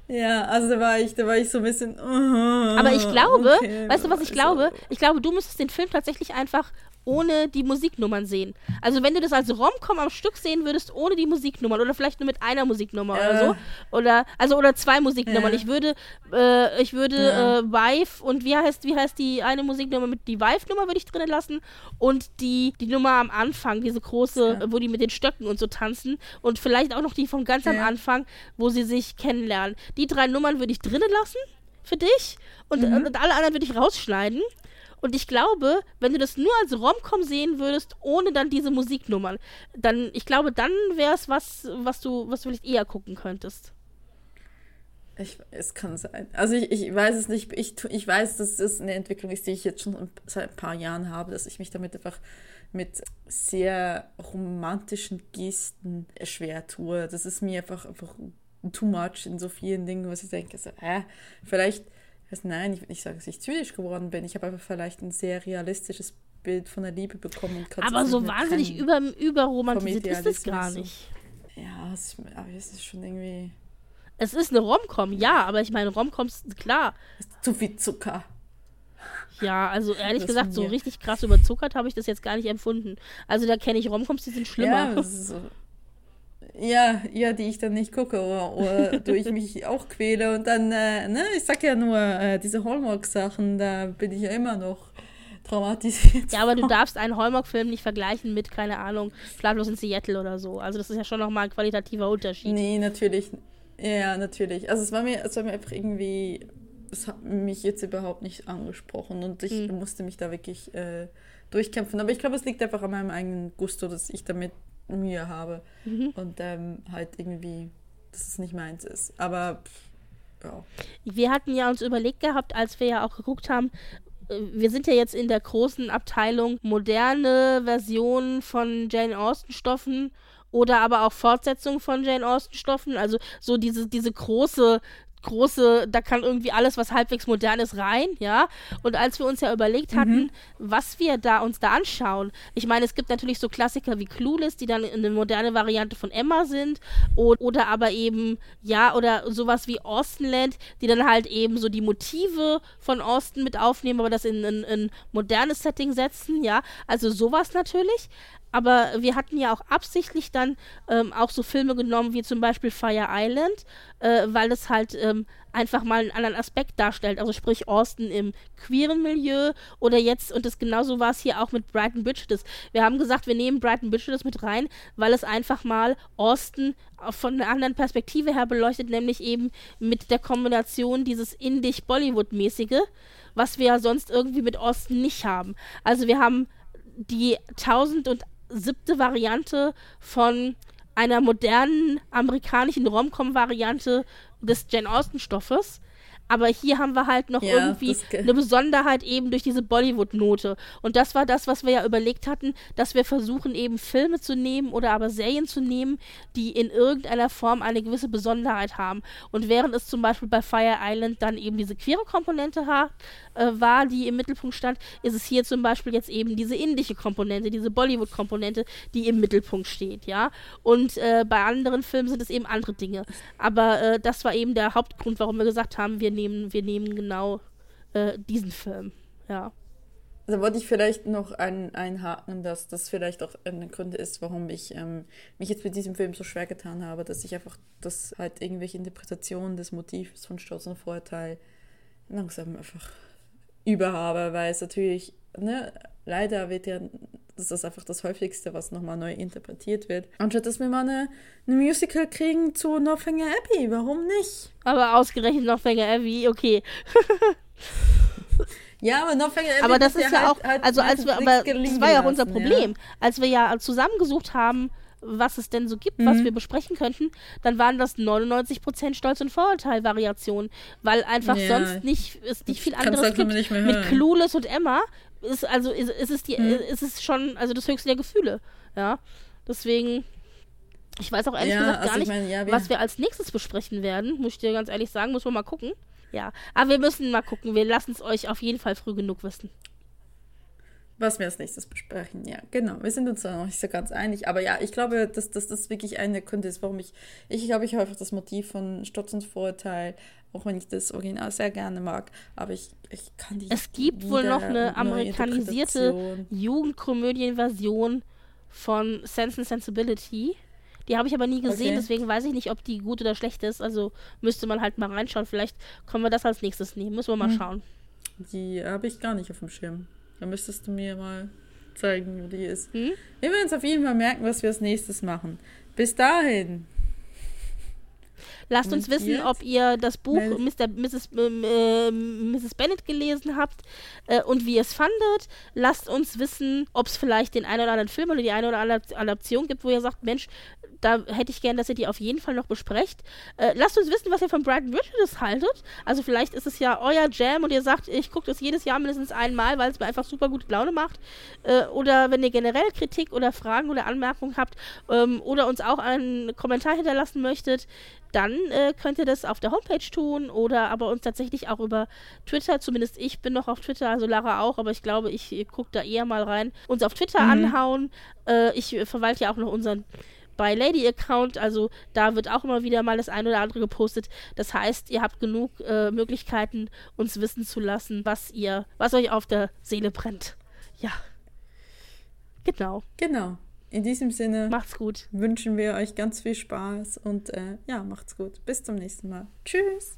Ja, also da war ich, da war ich so ein bisschen. Uh, Aber ich glaube, okay, weißt du, was ich glaube? Ich glaube, du müsstest den Film tatsächlich einfach ohne die Musiknummern sehen. Also wenn du das als Romcom am Stück sehen würdest, ohne die Musiknummern oder vielleicht nur mit einer Musiknummer äh. oder so oder also oder zwei Musiknummern. Ja. Ich würde äh, ich würde äh, Vive und wie heißt wie heißt die eine Musiknummer mit die Vive Nummer würde ich drinnen lassen und die die Nummer am Anfang, diese große, ja. wo die mit den Stöcken und so tanzen und vielleicht auch noch die von ganz am Anfang, wo sie sich kennenlernen. Die drei Nummern würde ich drinnen lassen für dich und, mhm. und alle anderen würde ich rausschneiden und ich glaube, wenn du das nur als Romcom sehen würdest, ohne dann diese Musiknummern, dann, ich glaube, dann wäre es was, was du, was du vielleicht eher gucken könntest. Ich, es kann sein. Also ich, ich weiß es nicht. Ich, ich weiß, dass das eine Entwicklung ist, die ich jetzt schon seit ein paar Jahren habe, dass ich mich damit einfach mit sehr romantischen Gesten schwer tue. Das ist mir einfach, einfach too much in so vielen Dingen, was ich denke, so, äh, vielleicht also nein, ich, ich sage, dass ich zynisch geworden bin. Ich habe einfach vielleicht ein sehr realistisches Bild von der Liebe bekommen. aber so wahnsinnig über, überromantisiert ist es gar nicht. Ja, es, aber es ist schon irgendwie. Es ist eine Romcom, ja, aber ich meine, Romcoms, klar. Ist zu viel Zucker. Ja, also ehrlich gesagt, so richtig krass überzuckert habe ich das jetzt gar nicht empfunden. Also da kenne ich Romcoms, die sind schlimmer. Ja, so. Ja, ja, die ich dann nicht gucke oder, oder du ich mich auch quäle und dann, äh, ne, ich sag ja nur, äh, diese Hallmark-Sachen, da bin ich ja immer noch traumatisiert. Ja, aber du darfst einen Hallmark-Film nicht vergleichen mit, keine Ahnung, Schlaflos in Seattle oder so. Also das ist ja schon nochmal ein qualitativer Unterschied. Nee, natürlich. Ja, natürlich. Also es war mir, es war mir einfach irgendwie es hat mich jetzt überhaupt nicht angesprochen und ich mhm. musste mich da wirklich äh, durchkämpfen. Aber ich glaube, es liegt einfach an meinem eigenen Gusto, dass ich damit Mühe habe mhm. und ähm, halt irgendwie, dass es nicht meins ist. Aber pff, ja. Wir hatten ja uns überlegt gehabt, als wir ja auch geguckt haben, äh, wir sind ja jetzt in der großen Abteilung moderne Versionen von Jane Austen Stoffen oder aber auch Fortsetzungen von Jane Austen Stoffen, also so diese, diese große große, da kann irgendwie alles, was halbwegs modern ist, rein, ja. Und als wir uns ja überlegt mhm. hatten, mhm. was wir da uns da anschauen, ich meine, es gibt natürlich so Klassiker wie Clueless, die dann eine moderne Variante von Emma sind, oder, oder aber eben, ja, oder sowas wie Austenland, die dann halt eben so die Motive von Austen mit aufnehmen, aber das in ein modernes Setting setzen, ja. Also sowas natürlich aber wir hatten ja auch absichtlich dann ähm, auch so Filme genommen wie zum Beispiel Fire Island, äh, weil es halt ähm, einfach mal einen anderen Aspekt darstellt. Also sprich Austin im queeren Milieu oder jetzt, und das genauso war es hier auch mit Brighton Bridges. Wir haben gesagt, wir nehmen Brighton Bridges mit rein, weil es einfach mal Austin von einer anderen Perspektive her beleuchtet, nämlich eben mit der Kombination dieses Indisch-Bollywood-mäßige, was wir ja sonst irgendwie mit Austin nicht haben. Also wir haben die tausend und siebte Variante von einer modernen amerikanischen Rom-Com-Variante des Jane Austen-Stoffes. Aber hier haben wir halt noch ja, irgendwie eine Besonderheit eben durch diese Bollywood-Note. Und das war das, was wir ja überlegt hatten, dass wir versuchen, eben Filme zu nehmen oder aber Serien zu nehmen, die in irgendeiner Form eine gewisse Besonderheit haben. Und während es zum Beispiel bei Fire Island dann eben diese queere Komponente hat, äh, war, die im Mittelpunkt stand, ist es hier zum Beispiel jetzt eben diese indische Komponente, diese Bollywood-Komponente, die im Mittelpunkt steht, ja. Und äh, bei anderen Filmen sind es eben andere Dinge. Aber äh, das war eben der Hauptgrund, warum wir gesagt haben, wir nehmen, wir nehmen genau äh, diesen Film. Ja. Da wollte ich vielleicht noch ein, einhaken, dass das vielleicht auch ein Grund ist, warum ich ähm, mich jetzt mit diesem Film so schwer getan habe, dass ich einfach das halt irgendwelche Interpretationen des Motivs von Stolz und Vorurteil langsam einfach überhabe, weil es natürlich, ne, leider wird ja, das ist einfach das häufigste, was nochmal neu interpretiert wird. Anstatt dass wir mal eine, eine Musical kriegen zu Northanger Abbey, warum nicht? Aber ausgerechnet Northanger Abbey, okay. Ja, aber Northanger Abbey Aber das ist ja, halt, auch, halt also als wir, aber das war ja auch unser Problem, ja. als wir ja zusammengesucht haben, was es denn so gibt, mhm. was wir besprechen könnten, dann waren das 99% Stolz- und Vorurteil-Variationen, weil einfach ja. sonst nicht, es nicht viel anderes halt gibt. Mit Clueless und Emma ist also ist, ist es die, mhm. ist es schon, also das höchste der Gefühle. Ja, deswegen. Ich weiß auch ehrlich ja, gesagt gar also nicht, mein, ja, was wir als nächstes besprechen werden. Muss ich dir ganz ehrlich sagen, muss man mal gucken. Ja, aber wir müssen mal gucken. Wir lassen es euch auf jeden Fall früh genug wissen was wir als nächstes besprechen. Ja, genau. Wir sind uns da noch nicht so ganz einig. Aber ja, ich glaube, dass, das wirklich eine Gründe ist, warum ich, ich glaube, ich habe einfach das Motiv von Stotz und Vorurteil, auch wenn ich das Original sehr gerne mag, aber ich, ich kann die. Es gibt wohl noch eine amerikanisierte Jugendkomödienversion von Sense and Sensibility. Die habe ich aber nie gesehen, okay. deswegen weiß ich nicht, ob die gut oder schlecht ist. Also müsste man halt mal reinschauen. Vielleicht können wir das als nächstes nehmen. Müssen wir mal hm. schauen. Die habe ich gar nicht auf dem Schirm. Da müsstest du mir mal zeigen, wie die ist. Hm? Wir werden uns auf jeden Fall merken, was wir als nächstes machen. Bis dahin. Lasst uns wissen, ob ihr das Buch Mr., Mrs., äh, Mrs. Bennett gelesen habt äh, und wie ihr es fandet. Lasst uns wissen, ob es vielleicht den einen oder anderen Film oder die eine oder andere Adaption gibt, wo ihr sagt, Mensch, da hätte ich gern, dass ihr die auf jeden Fall noch besprecht. Äh, lasst uns wissen, was ihr von Brighton Richards haltet. Also vielleicht ist es ja euer Jam und ihr sagt, ich gucke das jedes Jahr mindestens einmal, weil es mir einfach super gute Laune macht. Äh, oder wenn ihr generell Kritik oder Fragen oder Anmerkungen habt ähm, oder uns auch einen Kommentar hinterlassen möchtet, dann äh, könnt ihr das auf der Homepage tun oder aber uns tatsächlich auch über Twitter, zumindest ich bin noch auf Twitter, also Lara auch, aber ich glaube, ich gucke da eher mal rein, uns auf Twitter mhm. anhauen. Äh, ich verwalte ja auch noch unseren bei Lady Account. Also da wird auch immer wieder mal das ein oder andere gepostet. Das heißt, ihr habt genug äh, Möglichkeiten, uns wissen zu lassen, was ihr, was euch auf der Seele brennt. Ja. Genau. Genau. In diesem Sinne macht's gut. Wünschen wir euch ganz viel Spaß und äh, ja, macht's gut. Bis zum nächsten Mal. Tschüss.